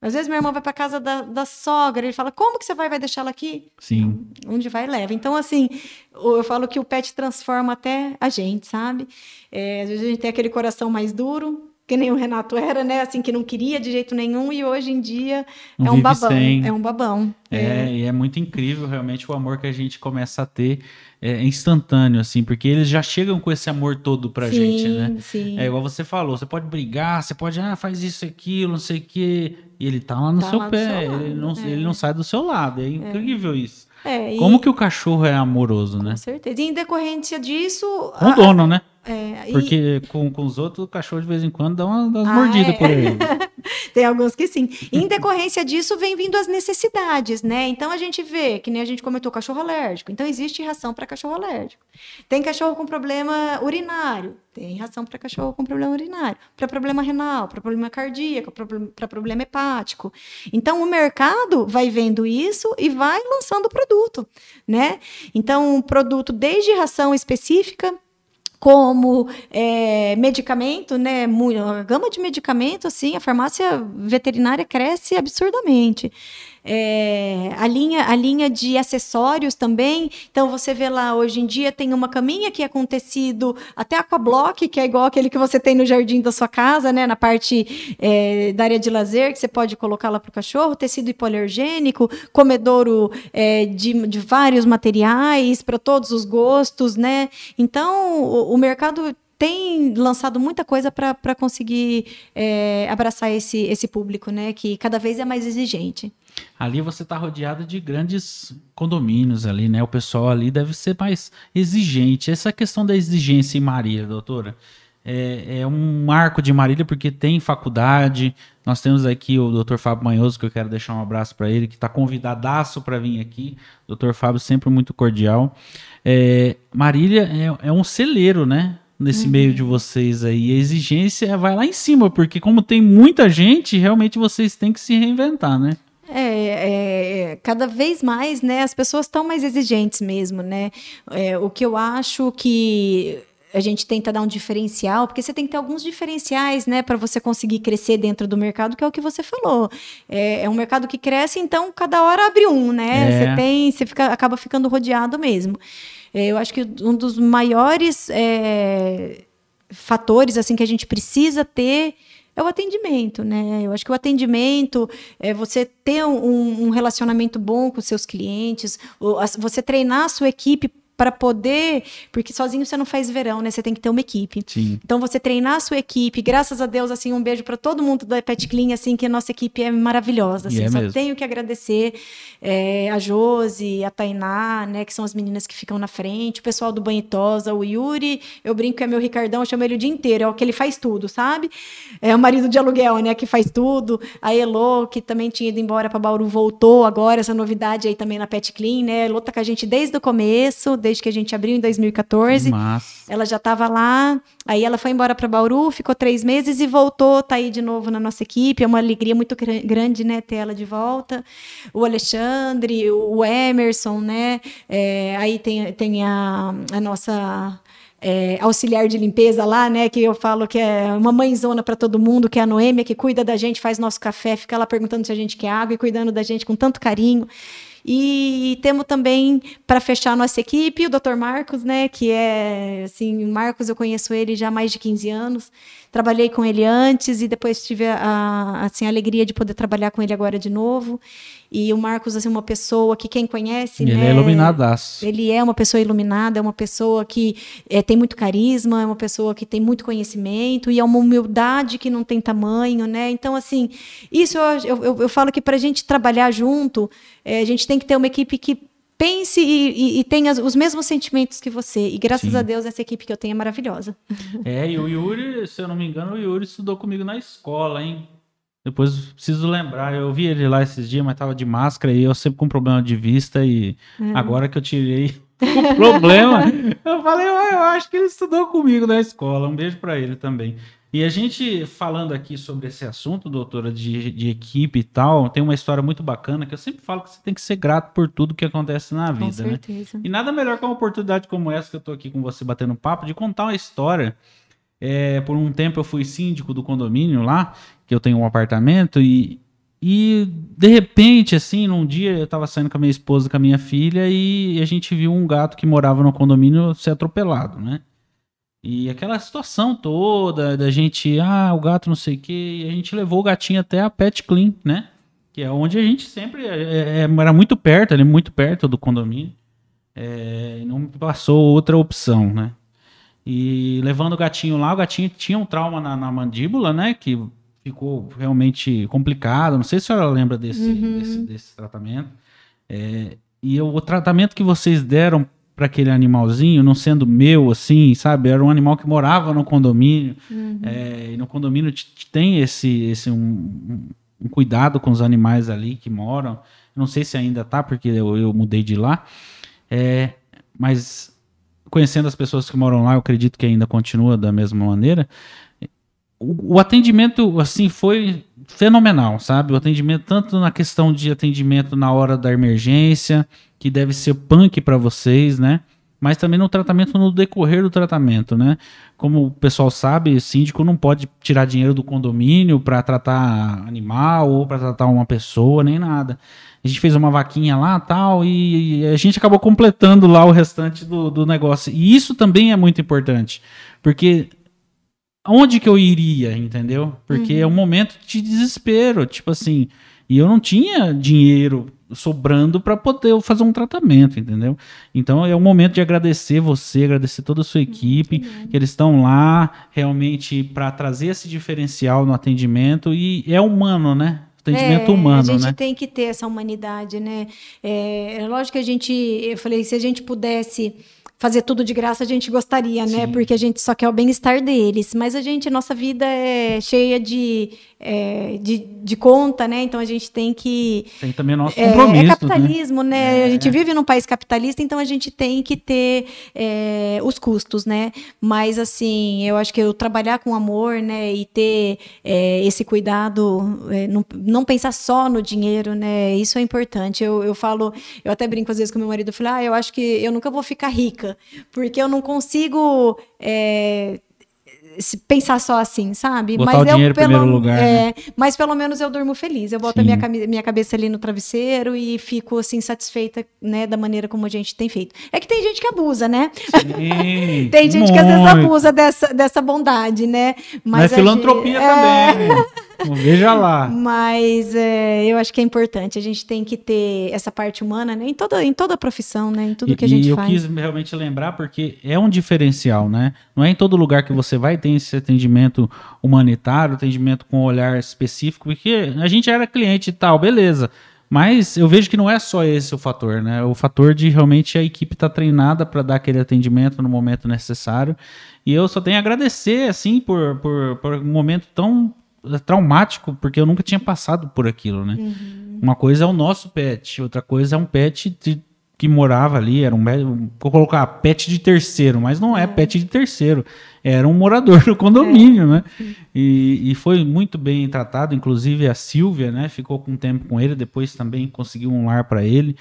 Às vezes minha irmã vai pra casa da, da sogra, ele fala, como que você vai, vai deixar ela aqui? Sim. Onde vai, leva. Então, assim, eu falo que o pet transforma até a gente, sabe? É, às vezes a gente tem aquele coração mais duro, que nem o Renato era, né? Assim, que não queria de jeito nenhum, e hoje em dia Não é um babão. sem. É um babão. É, e é muito incrível realmente o amor que a gente começa a ter é instantâneo, assim, porque eles já chegam com esse amor todo pra sim, gente, né? Sim. É igual você falou, você pode brigar, você pode, ah, faz isso, aquilo, não sei o quê, e ele tá lá no Tá seu lá pé, seu lado, ele, não, é. ele não sai do seu lado, é incrível isso. É, e- Como que o cachorro é amoroso, né? Com certeza. E em decorrência disso. Com o dono, né? É, e- Porque com, com os outros, o cachorro de vez em quando dá uma, dá umas Ah, mordidas é. por aí. [LAUGHS] Tem alguns que sim. E em decorrência disso, vem vindo as necessidades, né? Então a gente vê, que nem a gente comentou, cachorro alérgico. Então existe ração para cachorro alérgico. Tem cachorro com problema urinário. Tem ração para cachorro com problema urinário. Para problema renal, para problema cardíaco, para problema hepático. Então o mercado vai vendo isso e vai lançando o produto, né? Então, produto desde ração específica como é, medicamento, né? mu- A gama de medicamento, assim, a farmácia veterinária cresce absurdamente. É, a, linha, a linha de acessórios também. Então, você vê lá, hoje em dia, tem uma caminha que é com tecido até aquablock, que é igual aquele que você tem no jardim da sua casa, né? Na parte é, da área de lazer, que você pode colocar lá para o cachorro, tecido hipoalergênico, comedouro é, de, de vários materiais, para todos os gostos, né? Então, o, o mercado tem lançado muita coisa para conseguir é, abraçar esse, esse público, né? Que cada vez é mais exigente. Ali você tá rodeado de grandes condomínios ali, né? O pessoal ali deve ser mais exigente. Essa questão da exigência em Marília, doutora, é, é um marco de Marília porque tem faculdade. Nós temos aqui o doutor Fábio Manhoso, que eu quero deixar um abraço para ele, que está convidadaço para vir aqui. Doutor Fábio, sempre muito cordial. É, Marília é, é um celeiro, né? Nesse meio de vocês aí. A exigência vai lá em cima, porque como tem muita gente, realmente vocês têm que se reinventar, né? É, é, cada vez mais, né? As pessoas estão mais exigentes mesmo, né? É, o que eu acho que a gente tenta dar um diferencial, porque você tem que ter alguns diferenciais, né, para você conseguir crescer dentro do mercado, que é o que você falou. É, é um mercado que cresce, então cada hora abre um, né? É. Você tem, você fica, acaba ficando rodeado mesmo. É, eu acho que um dos maiores é, fatores assim que a gente precisa ter é o atendimento, né? Eu acho que o atendimento é você ter um, um relacionamento bom com seus clientes, você treinar a sua equipe para poder, porque sozinho você não faz verão, né? Você tem que ter uma equipe. Sim. Então você treinar a sua equipe, graças a Deus, assim, um beijo para todo mundo da Pet Clean, assim, que a nossa equipe é maravilhosa, assim, é só mesmo. tenho que agradecer é, a Josi, a Tainá, né, que são as meninas que ficam na frente, o pessoal do Banhitosa, o Yuri, eu brinco que é meu Ricardão, eu chamo ele o dia inteiro, é o que ele faz tudo, sabe? É o marido de aluguel, né, que faz tudo, a Elo, que também tinha ido embora para Bauru, voltou agora, essa novidade aí também na Pet Clean, né, a Elo tá com a gente desde o começo, desde que a gente abriu em 2014, Mas ela já estava lá, aí ela foi embora para Bauru, ficou três meses e voltou, tá aí de novo na nossa equipe. É uma alegria muito gra- grande, né, ter ela de volta. O Alexandre, o Emerson, né? É, aí tem, tem a, a nossa é, auxiliar de limpeza lá, né? Que eu falo que é uma mãezona para todo mundo, que é a Noêmia, que cuida da gente, faz nosso café, fica lá perguntando se a gente quer água e cuidando da gente com tanto carinho. E temos também, para fechar nossa equipe, o Dr. Marcos, né? Que é, assim, o Marcos eu conheço ele já há mais de 15 anos. Trabalhei com ele antes e depois tive a, assim, a alegria de poder trabalhar com ele agora de novo. E o Marcos, assim, uma pessoa que quem conhece, ele né? é iluminadaço. Ele é uma pessoa iluminada, é uma pessoa que eh, tem muito carisma, é uma pessoa que tem muito conhecimento e é uma humildade que não tem tamanho, né? Então, assim, isso eu, eu, eu falo que para a gente trabalhar junto, eh, a gente tem que ter uma equipe que pense e, e, e tenha os mesmos sentimentos que você. E graças Sim. a Deus, essa equipe que eu tenho é maravilhosa. É, e o Yuri, se eu não me engano, o Yuri estudou comigo na escola, hein? Depois preciso lembrar, eu vi ele lá esses dias, mas tava de máscara e eu sempre com problema de vista e agora que eu tirei [LAUGHS] o problema, [LAUGHS] eu falei, "Ué, eu acho que ele estudou comigo na escola. Um beijo pra ele também. E a gente falando aqui sobre esse assunto, doutora, de, de equipe e tal, tem uma história muito bacana que eu sempre falo que você tem que ser grato por tudo que acontece na Com vida, né? certeza. E nada melhor que uma oportunidade como essa que eu tô aqui com você batendo papo, de contar uma história. É, por um tempo eu fui síndico do condomínio lá, que eu tenho um apartamento, e, e de repente, assim, num dia eu tava saindo com a minha esposa e com a minha filha, e a gente viu um gato que morava no condomínio ser atropelado, né? E aquela situação toda da gente, ah, o gato não sei o quê, e a gente levou o gatinho até a Pet Clean, né? Que é onde a gente sempre é, é, era muito perto, ali muito perto do condomínio. É, não passou outra opção, né? E levando o gatinho lá, o gatinho tinha um trauma na, na mandíbula, né? Que ficou realmente complicado. Não sei se a senhora lembra desse, uhum. desse, desse, tratamento. É, e o, o tratamento que vocês deram para aquele animalzinho, não sendo meu, assim, sabe? Era um animal que morava no condomínio. Uhum. É, e no condomínio tem esse, esse um, um, cuidado com os animais ali que moram. Não sei se ainda tá, porque eu, eu mudei de lá. É, mas conhecendo as pessoas que moram lá, eu acredito que ainda continua da mesma maneira. O, o, atendimento, assim, foi fenomenal, sabe? O atendimento, tanto na questão de atendimento na hora da emergência, que deve ser punk para vocês, né? Mas também no tratamento, no decorrer do tratamento, né? Como o pessoal sabe, o síndico não pode tirar dinheiro do condomínio para tratar animal ou para tratar uma pessoa, nem nada a gente fez uma vaquinha lá tal, e, a gente acabou completando lá o restante do, do negócio. E isso também é muito importante, porque onde que eu iria, entendeu? Porque uhum. é um momento de desespero, tipo assim, e eu não tinha dinheiro sobrando para poder fazer um tratamento, entendeu? Então é um momento de agradecer você, agradecer toda a sua equipe, que eles estão lá realmente para trazer esse diferencial no atendimento e é humano, né? atendimento é, humano, né? A gente né? tem que ter essa humanidade, né? É, é lógico que a gente, eu falei, se a gente pudesse fazer tudo de graça a gente gostaria, né? Sim. né? Porque a gente só quer o bem-estar deles. Mas a gente, nossa vida é cheia de, é, de, de, conta, né? Então a gente tem que. Tem também nosso compromisso. É, é capitalismo, né? né? É. A gente vive num país capitalista, então a gente tem que ter é, os custos, né? Mas assim, eu acho que eu trabalhar com amor, né? E ter é, esse cuidado, é, não, não pensar só no dinheiro, né? Isso é importante. Eu, eu falo, eu até brinco às vezes com meu marido, eu falo, ah, eu acho que eu nunca vou ficar rica porque eu não consigo é, pensar só assim, sabe? Botar mas o dinheiro pelo, em primeiro lugar. É, né? Mas pelo menos eu durmo feliz. Eu boto a minha, minha cabeça ali no travesseiro e fico assim satisfeita, né, da maneira como a gente tem feito. É que tem gente que abusa, né? Sim, [LAUGHS] tem gente muito. que às vezes abusa dessa, dessa bondade, né? Mas, mas filantropia gente, também. É... Veja lá. Mas é, eu acho que é importante. A gente tem que ter essa parte humana né? em, toda, em toda a profissão, né? Em tudo e, que a gente e faz. E eu quis realmente lembrar porque é um diferencial, né? Não é em todo lugar que você vai ter esse atendimento humanitário, atendimento com um olhar específico, porque a gente era cliente e tal, beleza. Mas eu vejo que não é só esse o fator, né? O fator de realmente a equipe estar tá treinada para dar aquele atendimento no momento necessário. E eu só tenho a agradecer, assim, por, por, por um momento tão traumático, porque eu nunca tinha passado por aquilo, né? Uhum. Uma coisa é o nosso pet, outra coisa é um pet de, que morava ali, era um, vou colocar pet de terceiro, mas não é, é pet de terceiro, era um morador do condomínio, é. né? E, e, foi muito bem tratado, inclusive a Silvia, né? Ficou com tempo com ele, depois também conseguiu um lar para ele.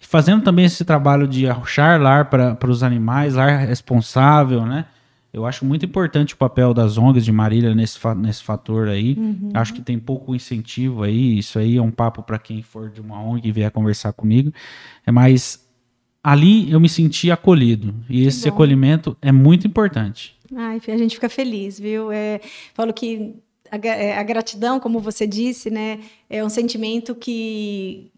Fazendo também esse trabalho de achar lar para os animais, lar responsável, né? Eu acho muito importante o papel das ONGs de Marília nesse, nesse fator aí. Uhum. Acho que tem pouco incentivo aí. Isso aí é um papo para quem for de uma ONG e vier conversar comigo. É, mas ali eu me senti acolhido. E que esse bom. acolhimento é muito importante. Ai, a gente fica feliz, viu? É, falo que a, é, a, gratidão, como você disse, né, é um sentimento que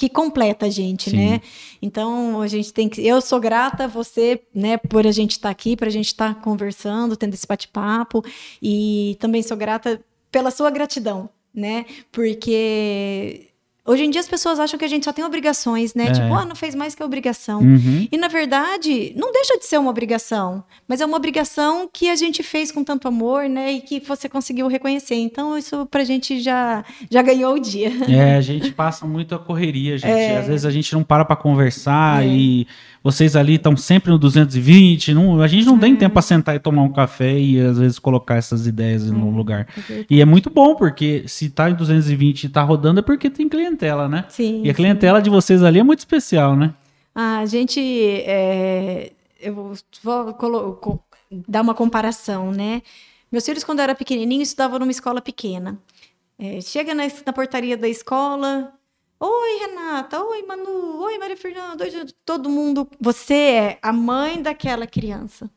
que completa a gente, Sim. né? Então a gente tem que. Eu sou grata a você, né, por a gente estar tá aqui, para a gente estar tá conversando, tendo esse bate-papo, e também sou grata pela sua gratidão, né? Porque Hoje em dia as pessoas acham que a gente só tem obrigações, né? É. Tipo, ah, não fez mais que a obrigação. Uhum. E na verdade, não deixa de ser uma obrigação, mas é uma obrigação que a gente fez com tanto amor, né? E que você conseguiu reconhecer. Então, isso pra gente já, já ganhou o dia. É, a gente passa muito a correria, gente. É. Às vezes a gente não para pra conversar é. e vocês ali estão sempre no 220, não, a gente não tem tempo para sentar e tomar um café e às vezes colocar essas ideias é, no lugar. É e é muito bom, porque se tá em 220 e tá rodando é porque tem clientela, né? Sim. E a clientela sim. de vocês ali é muito especial, né? Ah, a gente. É, eu vou dar uma comparação, né? Meus filhos, quando eu era pequenininho, estudavam numa escola pequena. É, chega na, na portaria da escola, Oi, Renata. Oi, Manu. Oi, Maria Fernanda. Oi, todo mundo. Você é a mãe daquela criança.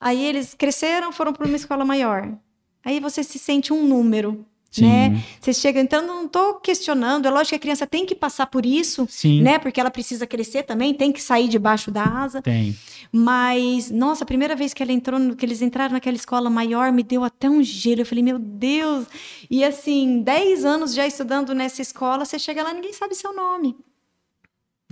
Aí eles cresceram, foram para uma escola maior. Aí você se sente um número. Sim. né? Você chega, então não estou questionando, é lógico que a criança tem que passar por isso, Sim. né? Porque ela precisa crescer também, tem que sair debaixo da asa. Tem. Mas, nossa, a primeira vez que ela entrou, que eles entraram naquela escola maior, me deu até um gelo. Eu falei, meu Deus! E assim, 10 anos já estudando nessa escola, você chega lá e ninguém sabe seu nome.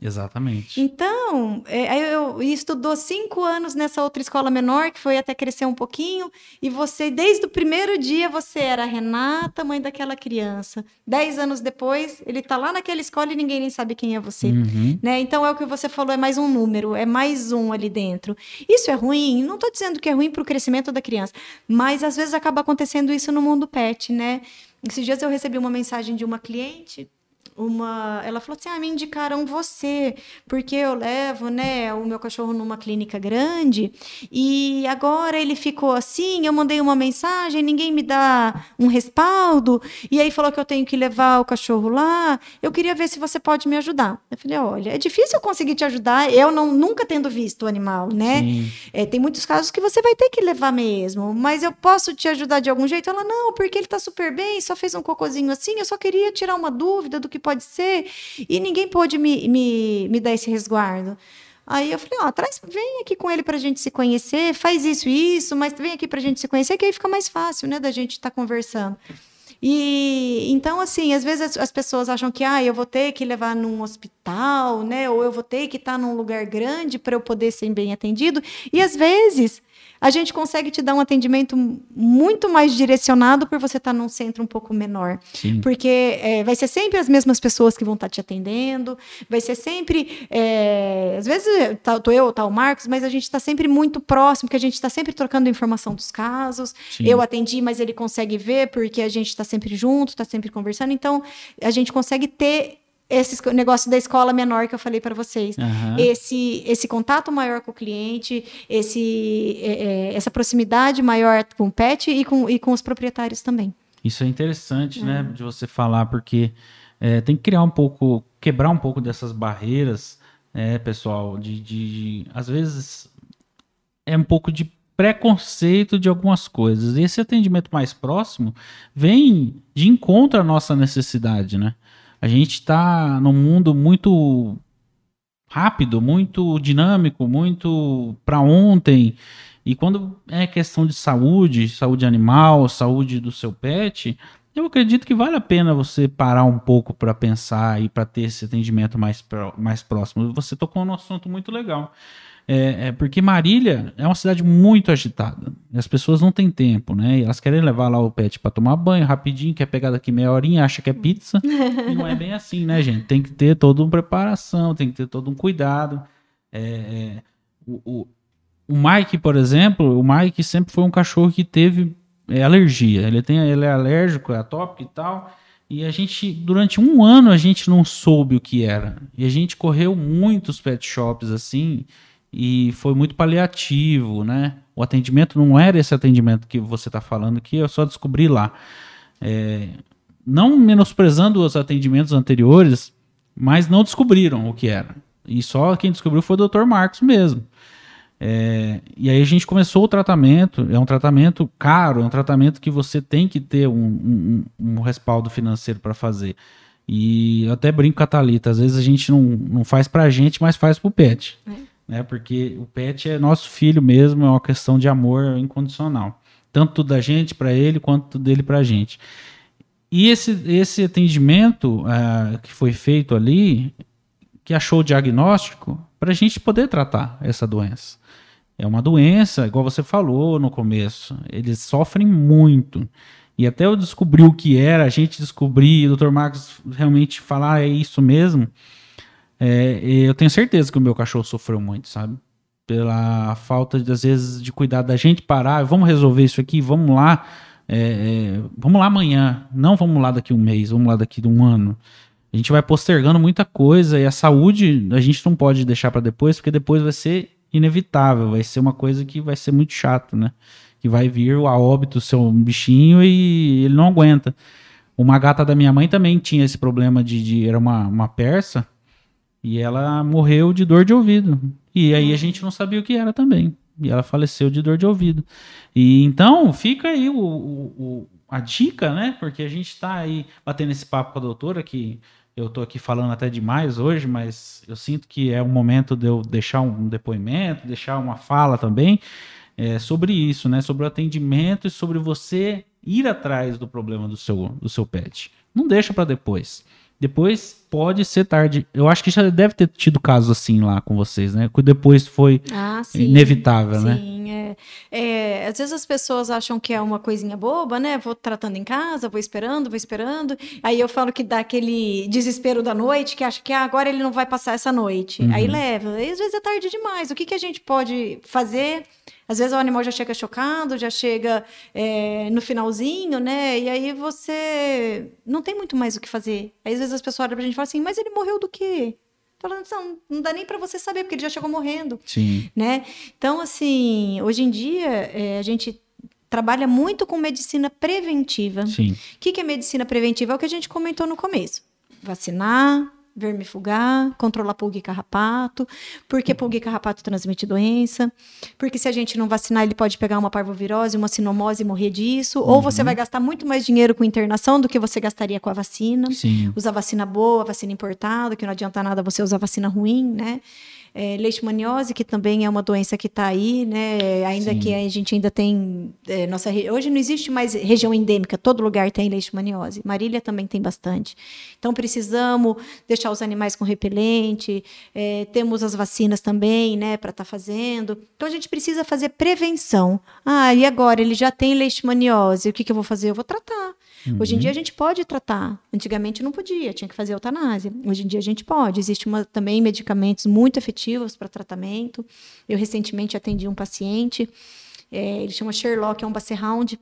Exatamente. Então, é, eu, estudou cinco anos nessa outra escola menor, que foi até crescer um pouquinho, e você, desde o primeiro dia, você era a Renata, mãe daquela criança. Dez anos depois, ele está lá naquela escola e ninguém nem sabe quem é você. Uhum. Né? Então, é o que você falou, é mais um número, é mais um ali dentro. Isso é ruim? Não estou dizendo que é ruim para o crescimento da criança, mas às vezes acaba acontecendo isso no mundo pet, né? Esses dias eu recebi uma mensagem de uma cliente uma. Ela falou assim: ah, me indicaram você, porque eu levo né, o meu cachorro numa clínica grande e agora ele ficou assim. Eu mandei uma mensagem, ninguém me dá um respaldo, e aí falou que eu tenho que levar o cachorro lá. Eu queria ver se você pode me ajudar. Eu falei: olha, é difícil eu conseguir te ajudar, eu não, nunca tendo visto o animal, né? É, tem muitos casos que você vai ter que levar mesmo, mas eu posso te ajudar de algum jeito? Ela: não, porque ele tá super bem, só fez um cocôzinho assim, eu só queria tirar uma dúvida do que pode ser, e ninguém pôde me, me, me dar esse resguardo. Aí eu falei, ó, traz, vem aqui com ele para a gente se conhecer, faz isso e isso, mas vem aqui para a gente se conhecer, que aí fica mais fácil, né, da gente estar tá conversando. E então, assim, às vezes as, as, pessoas acham que ah, eu vou ter que levar num hospital, né? Ou eu vou ter que estar tá num lugar grande para eu poder ser bem atendido. E às vezes a gente consegue te dar um atendimento muito mais direcionado por você estar num centro um pouco menor. Sim. Porque é, vai ser sempre as mesmas pessoas que vão estar te atendendo, vai ser sempre. É, às vezes tá, tô eu ou tá o Marcos, mas a gente está sempre muito próximo, porque a gente está sempre trocando informação dos casos. Sim. Eu atendi, mas ele consegue ver, porque a gente está sempre junto, está sempre conversando. Então, a gente consegue ter esse negócio da escola menor que eu falei para vocês. Uhum. Esse, esse contato maior com o cliente, esse, é, é, essa proximidade maior com o pet e com, e com os proprietários também. Isso é interessante, uhum. né, de você falar, porque é, tem que criar um pouco, quebrar um pouco dessas barreiras, né, pessoal, de, de, de às vezes é um pouco de preconceito de algumas coisas. E esse atendimento mais próximo vem de encontro à nossa necessidade, né? A gente está num mundo muito rápido, muito dinâmico, muito para ontem. E quando é questão de saúde, saúde animal, saúde do seu pet, eu acredito que vale a pena você parar um pouco para pensar e para ter esse atendimento mais, mais próximo. Você tocou num assunto muito legal. É, é, porque Marília é uma cidade muito agitada. As pessoas não têm tempo, né? E elas querem levar lá o pet para tomar banho rapidinho, quer pegar daqui meia horinha, acha que é pizza. [LAUGHS] e não é bem assim, né, gente? Tem que ter toda uma preparação, tem que ter todo um cuidado. É, é o, o, o, Mike, por exemplo, o Mike sempre foi um cachorro que teve é, alergia. Ele, tem, ele é alérgico, é atópico e tal. E a gente, durante um ano, a gente não soube o que era. E a gente correu muitos pet shops assim e foi muito paliativo, né? O atendimento não era esse atendimento que você está falando que eu só descobri lá. É, não menosprezando os atendimentos anteriores, mas não descobriram o que era. E só quem descobriu foi o Dr. Marcos mesmo. É, e aí a gente começou o tratamento. É um tratamento caro, é um tratamento que você tem que ter um, um, um respaldo financeiro para fazer. E eu até brinco com a Thalita, às vezes a gente não, não faz pra gente, mas faz pro pet. É né? Porque o pet é nosso filho mesmo, é uma questão de amor incondicional, tanto da gente para ele quanto dele para a gente. E esse, esse atendimento uh, que foi feito ali, que achou o diagnóstico, para a gente poder tratar essa doença. É uma doença, igual você falou no começo, eles sofrem muito. E até eu descobrir o que era, a gente descobrir, o Dr. Marcos realmente falar, ah, é isso mesmo, é, eu tenho certeza que o meu cachorro sofreu muito, sabe? Pela falta, de, às vezes, de cuidar da gente, parar, vamos resolver isso aqui, vamos lá, é, é, vamos lá amanhã, não vamos lá daqui um mês, vamos lá daqui um ano. A gente vai postergando muita coisa e a saúde a gente não pode deixar para depois, porque depois vai ser inevitável, vai ser uma coisa que vai ser muito chato, né? Que vai vir a óbito o seu bichinho e ele não aguenta. Uma gata da minha mãe também tinha esse problema de, de era uma, uma persa, e ela morreu de dor de ouvido. E aí a gente não sabia o que era também. E ela faleceu de dor de ouvido. E então fica aí o, o, o a dica, né? Porque a gente está aí batendo esse papo com a doutora que eu estou aqui falando até demais hoje, mas eu sinto que é o momento de eu deixar um depoimento, deixar uma fala também é, sobre isso, né? Sobre o atendimento e sobre você ir atrás do problema do seu, do seu pet. Não deixa para depois. Depois pode ser tarde. Eu acho que já deve ter tido casos assim lá com vocês, né? Que depois foi ah, inevitável, sim, né? Sim, é, é, Às vezes as pessoas acham que é uma coisinha boba, né? Vou tratando em casa, vou esperando, vou esperando. Aí eu falo que dá aquele desespero da noite, que acha que ah, agora ele não vai passar essa noite. Uhum. Aí leva. Às vezes é tarde demais. O que, que a gente pode fazer? Às vezes o animal já chega chocado, já chega é, no finalzinho, né? E aí você não tem muito mais o que fazer. Aí às vezes as pessoas olham pra gente e falam assim, mas ele morreu do quê? Falando, não, não dá nem para você saber, porque ele já chegou morrendo. Sim. Né? Então, assim, hoje em dia, é, a gente trabalha muito com medicina preventiva. Sim. O que, que é medicina preventiva? É o que a gente comentou no começo. Vacinar, vermifugar, controlar pulga e carrapato, porque pulga e carrapato transmite doença, porque se a gente não vacinar, ele pode pegar uma parvovirose, uma sinomose e morrer disso, uhum. ou você vai gastar muito mais dinheiro com internação do que você gastaria com a vacina. Sim. Usar vacina boa, vacina importada, que não adianta nada você usar vacina ruim, né? É, leishmaniose, que também é uma doença que está aí, né? Ainda Sim. que a gente ainda tem. É, nossa, hoje não existe mais região endêmica, todo lugar tem leishmaniose. Marília também tem bastante. Então precisamos deixar os animais com repelente, é, temos as vacinas também, né, para estar tá fazendo. Então a gente precisa fazer prevenção. Ah, e agora ele já tem leishmaniose, o que, que eu vou fazer? Eu vou tratar. Uhum. Hoje em dia a gente pode tratar. Antigamente não podia, tinha que fazer eutanásia. Hoje em dia a gente pode. Existe uma, também medicamentos muito efetivos para tratamento. Eu recentemente atendi um paciente, é, ele chama Sherlock, é um Basserhound.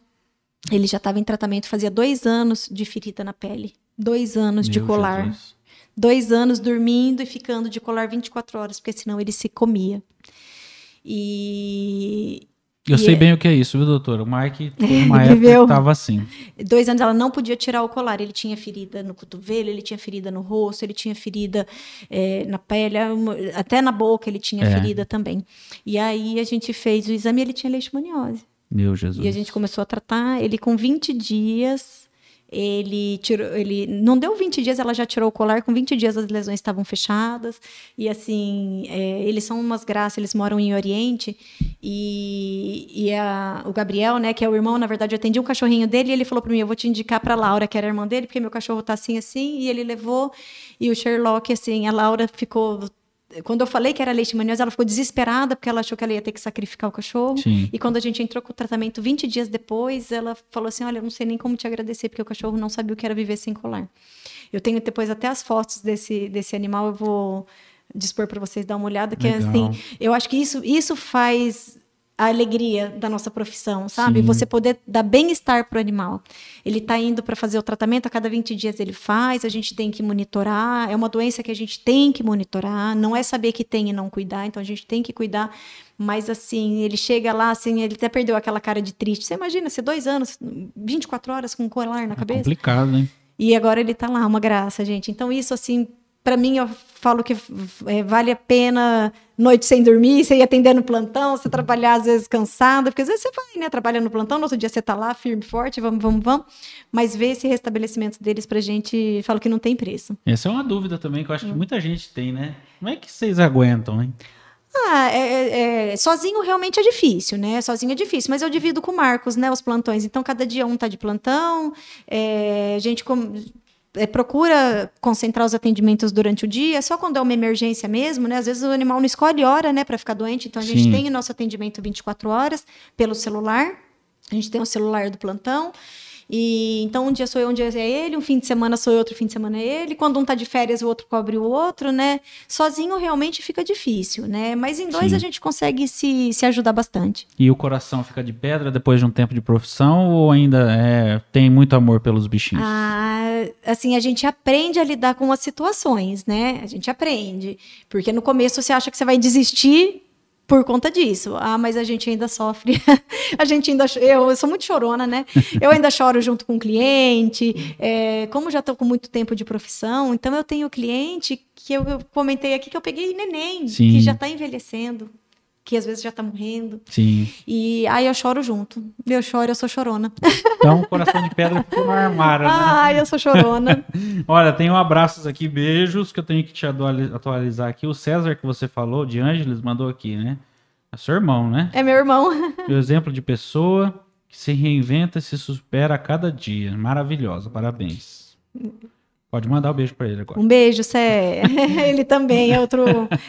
Ele já estava em tratamento fazia dois anos de ferida na pele. Dois anos Meu de colar. Jesus. Dois anos dormindo e ficando de colar 24 horas, porque senão ele se comia. E, eu sei é... bem o que é isso, viu, doutora? O Mike, [LAUGHS] uma época, estava assim. Dois anos ela não podia tirar o colar. Ele tinha ferida no cotovelo, ele tinha ferida no rosto, ele tinha ferida é, na pele, até na boca ele tinha é. ferida também. E aí a gente fez o exame e ele tinha leishmaniose. Meu Jesus. E a gente começou a tratar ele com 20 dias ele tirou, ele não deu 20 dias, ela já tirou o colar, com 20 dias as lesões estavam fechadas. E assim, é, eles são umas graças, eles moram em Oriente. E, e a, o Gabriel, né, que é o irmão, na verdade, eu atendi um cachorrinho dele e ele falou para mim: eu vou te indicar para Laura, que era irmã dele, porque meu cachorro tá assim, assim. E ele levou. E o Sherlock, assim, a Laura ficou quando eu falei que era leishmaniose, ela ficou desesperada porque ela achou que ela ia ter que sacrificar o cachorro. Sim. E quando a gente entrou com o tratamento 20 dias depois, ela falou assim: Olha, eu não sei nem como te agradecer, porque o cachorro não sabia o que era viver sem colar. Eu tenho depois até as fotos desse, desse animal, eu vou dispor para vocês dar uma olhada, que é assim, eu acho que isso, isso faz a alegria da nossa profissão, sabe? Sim. Você poder dar bem-estar para o animal. Ele está indo para fazer o tratamento, a cada 20 dias ele faz, a gente tem que monitorar. É uma doença que a gente tem que monitorar, não é saber que tem e não cuidar, então a gente tem que cuidar. Mas assim, ele chega lá, assim, ele até perdeu aquela cara de triste. Você imagina, ser dois anos, 24 horas com um colar na é cabeça? complicado, hein? E agora ele está lá, uma graça, gente. Então, isso, assim, para mim, eu falo que é, vale a pena noite sem dormir, você ir atendendo plantão, você trabalhar às vezes cansada, porque às vezes você vai, né, trabalhando no plantão, no outro dia você tá lá, firme, forte, vamos, vamos, vamos, mas ver esse restabelecimento deles pra gente, falo que não tem preço. Essa é uma dúvida também, que eu acho que muita gente tem, né? Como é que vocês aguentam, hein? Ah, é, é, é, sozinho realmente é difícil, né? Sozinho é difícil, mas eu divido com o Marcos, né? Os plantões. Então, cada dia um tá de plantão, é, a gente com, é, procura concentrar os atendimentos durante o dia, só quando é uma emergência mesmo, né? Às vezes o animal não escolhe hora, né, para ficar doente, então a gente Sim. tem o nosso atendimento 24 horas pelo celular. A gente tem o celular do plantão. E então um dia sou eu, um dia é ele, um fim de semana sou eu, outro fim de semana é ele. Quando um tá de férias, o outro cobre o outro, né? Sozinho realmente fica difícil, né? Mas em dois Sim. a gente consegue se, se ajudar bastante. E o coração fica de pedra depois de um tempo de profissão ou ainda é, tem muito amor pelos bichinhos? Ah, assim, a gente aprende a lidar com as situações, né? A gente aprende. Porque no começo você acha que você vai desistir por conta disso. Ah, mas a gente ainda sofre. [LAUGHS] a gente ainda. Eu, eu, sou muito chorona, né? [LAUGHS] Eu ainda choro junto com o cliente. É, como já estou com muito tempo de profissão, então eu tenho cliente que eu, eu comentei aqui que eu peguei neném, Sim. que já está envelhecendo que às vezes já tá morrendo. Sim. E aí eu choro junto. Eu choro, eu sou chorona. Então, coração de pedra ficou no armário, né? Ai, eu sou chorona. [LAUGHS] Olha, tenho abraços aqui, beijos, que eu tenho que te atuali- atualizar aqui. O César que você falou, de Ângeles, mandou aqui, né? É seu irmão, né? É meu irmão. [LAUGHS] O exemplo de pessoa que se reinventa e se supera a cada dia. Maravilhosa, parabéns. Pode mandar o beijo pra ele agora. Um beijo, Sé. [LAUGHS] Ele também é, outro,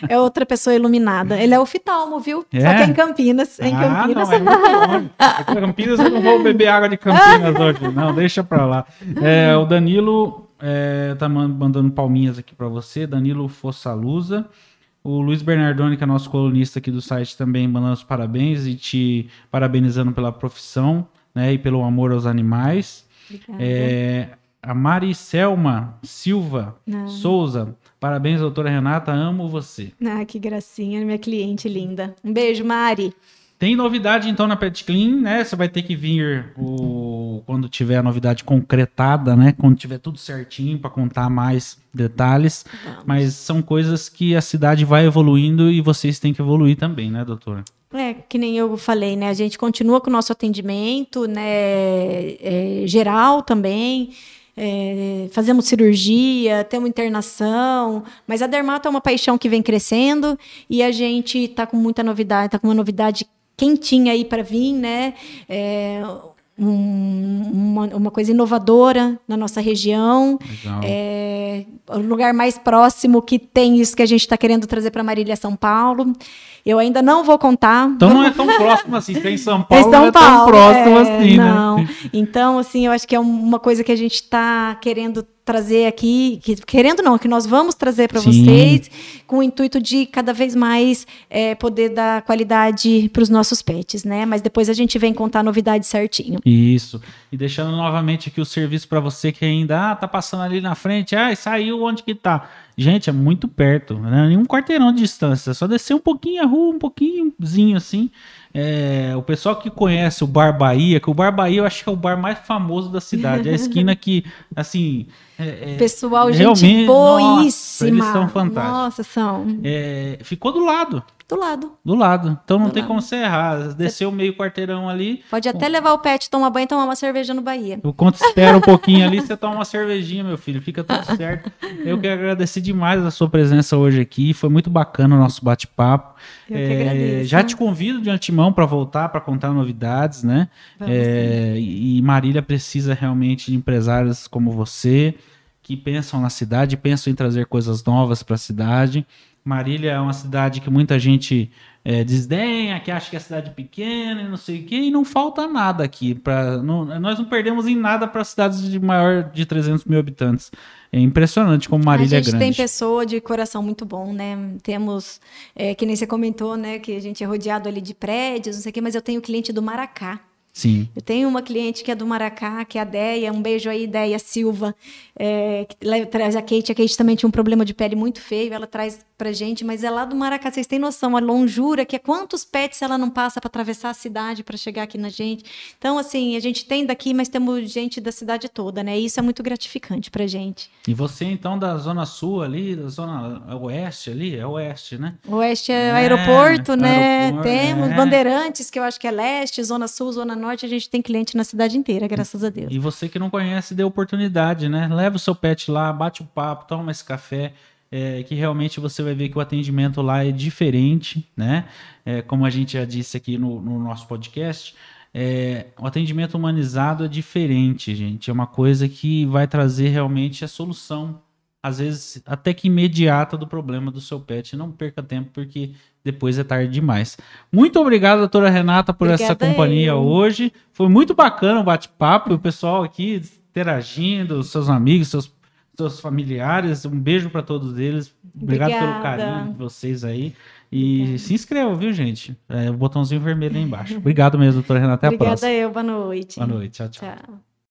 é outra pessoa iluminada. Ele é oftalmo, viu? Só É? que é em Campinas. É em ah, Campinas. não, é muito longe. Em Campinas eu não vou beber água de Campinas hoje. Não, deixa pra lá. É, o Danilo é, tá man- mandando palminhas aqui pra você. Danilo Fossalusa. O Luiz Bernardoni, que é nosso colunista aqui do site, também mandando os parabéns e te parabenizando pela profissão né, e pelo amor aos animais. Obrigada. É, a Maricelma Silva Ah. Souza. Parabéns, doutora Renata. Amo você. Ah, que gracinha, minha cliente linda. Um beijo, Mari. Tem novidade então na Pet Clean, né? Você vai ter que vir o... quando tiver a novidade concretada, né? Quando tiver tudo certinho para contar mais detalhes. Vamos. Mas são coisas que a cidade vai evoluindo e vocês têm que evoluir também, né, doutora? É, que nem eu falei, né? A gente continua com o nosso atendimento, né? é, geral também. É, fazemos cirurgia, temos internação, mas a dermato é uma paixão que vem crescendo e a gente tá com muita novidade, tá com uma novidade quentinha aí para vir, né? É, um- uma, uma coisa inovadora na nossa região. Legal. É, o lugar mais próximo que tem isso que a gente está querendo trazer para Marília São Paulo. Eu ainda não vou contar. Então não é tão [LAUGHS] próximo assim. Você é São Paulo, Em não é tão próximo é, assim, não. né? Então, assim, eu acho que é uma coisa que a gente está querendo trazer aqui, que- querendo não, que nós vamos trazer para vocês, com o intuito de cada vez mais é, poder dar qualidade para os nossos pets, né? Mas depois a gente vem contar a novidade certinho. Isso. E deixando novamente aqui o serviço para você que ainda ah, tá passando ali na frente, ah, saiu onde que tá. Gente, é muito perto, né? Um quarteirão de distância, é só descer um pouquinho a rua, um pouquinhozinho assim. É, o pessoal que conhece o Bar Bahia, que o Bar Bahia eu acho que é o bar mais famoso da cidade, é a esquina que, assim, é- é- Pessoal, gente boíssima. nossa, eles são fantásticos. Nossa, são é, ficou do lado, do lado. do lado. Então não Do tem lado. como você errar. Desceu meio quarteirão ali, Pode até levar o pet, tomar banho e tomar uma cerveja no Bahia. Enquanto espera um pouquinho ali, você toma uma cervejinha, meu filho. Fica tudo [LAUGHS] certo. Eu quero agradecer demais a sua presença hoje aqui. Foi muito bacana o nosso bate-papo. Eu que É, agradeço. já te convido de antemão para voltar, para contar novidades, né? É, e Marília precisa realmente de empresários como você, que pensam na cidade, pensam em trazer coisas novas para a cidade. Marília é uma cidade que muita gente é, desdenha, que acha que é cidade pequena e não sei o quê, e não falta nada aqui. Pra, não- nós não perdemos em nada para cidades de maior de 300 mil habitantes. É impressionante como Marília a é gente grande. tem pessoa de coração muito bom, né? Temos, é, que nem você comentou, né? Que a gente é rodeado ali de prédios, não sei o quê, mas eu tenho cliente do Maracá. Sim. Eu tenho uma cliente que é do Maracá, que é a Deia. Um beijo aí, Deia Silva. é, que traz a Kate. A Kate também tinha um problema de pele muito feio. Ela traz pra gente, mas é lá do Maracá. Vocês têm noção, a longura, que é quantos pets ela não passa para atravessar a cidade para chegar aqui na gente. Então, assim, a gente tem daqui, mas temos gente da cidade toda, né? E isso é muito gratificante pra gente. E você, então, da Zona Sul ali, da Zona Oeste ali? É Oeste, né? Oeste é, É, aeroporto, né? aeroporto, Temos é. Bandeirantes, que eu acho que é leste, Zona Sul, Zona Norte. A gente tem cliente na cidade inteira, graças a Deus. E você que não conhece, dê oportunidade, né? Leva o seu pet lá, bate o papo, toma esse café, é, que realmente você vai ver que o atendimento lá é diferente, né? É, como a gente já disse aqui no, no nosso podcast, é, o atendimento humanizado é diferente, gente. É uma coisa que vai trazer realmente a solução, às vezes até que imediata, do problema do seu pet. Não perca tempo, porque depois é tarde demais. Muito obrigado, doutora Renata, por essa Obrigada companhia eu. hoje. Foi muito bacana o bate-papo, o pessoal aqui interagindo, seus amigos, seus, seus familiares. Um beijo para todos eles. Obrigado pelo Obrigada. carinho de vocês aí. E se inscreva, viu, gente? É, o botãozinho vermelho aí embaixo. Obrigado mesmo, doutora Renata. Até a Obrigada próxima. eu, boa noite. Boa noite. Tchau, tchau. Tchau.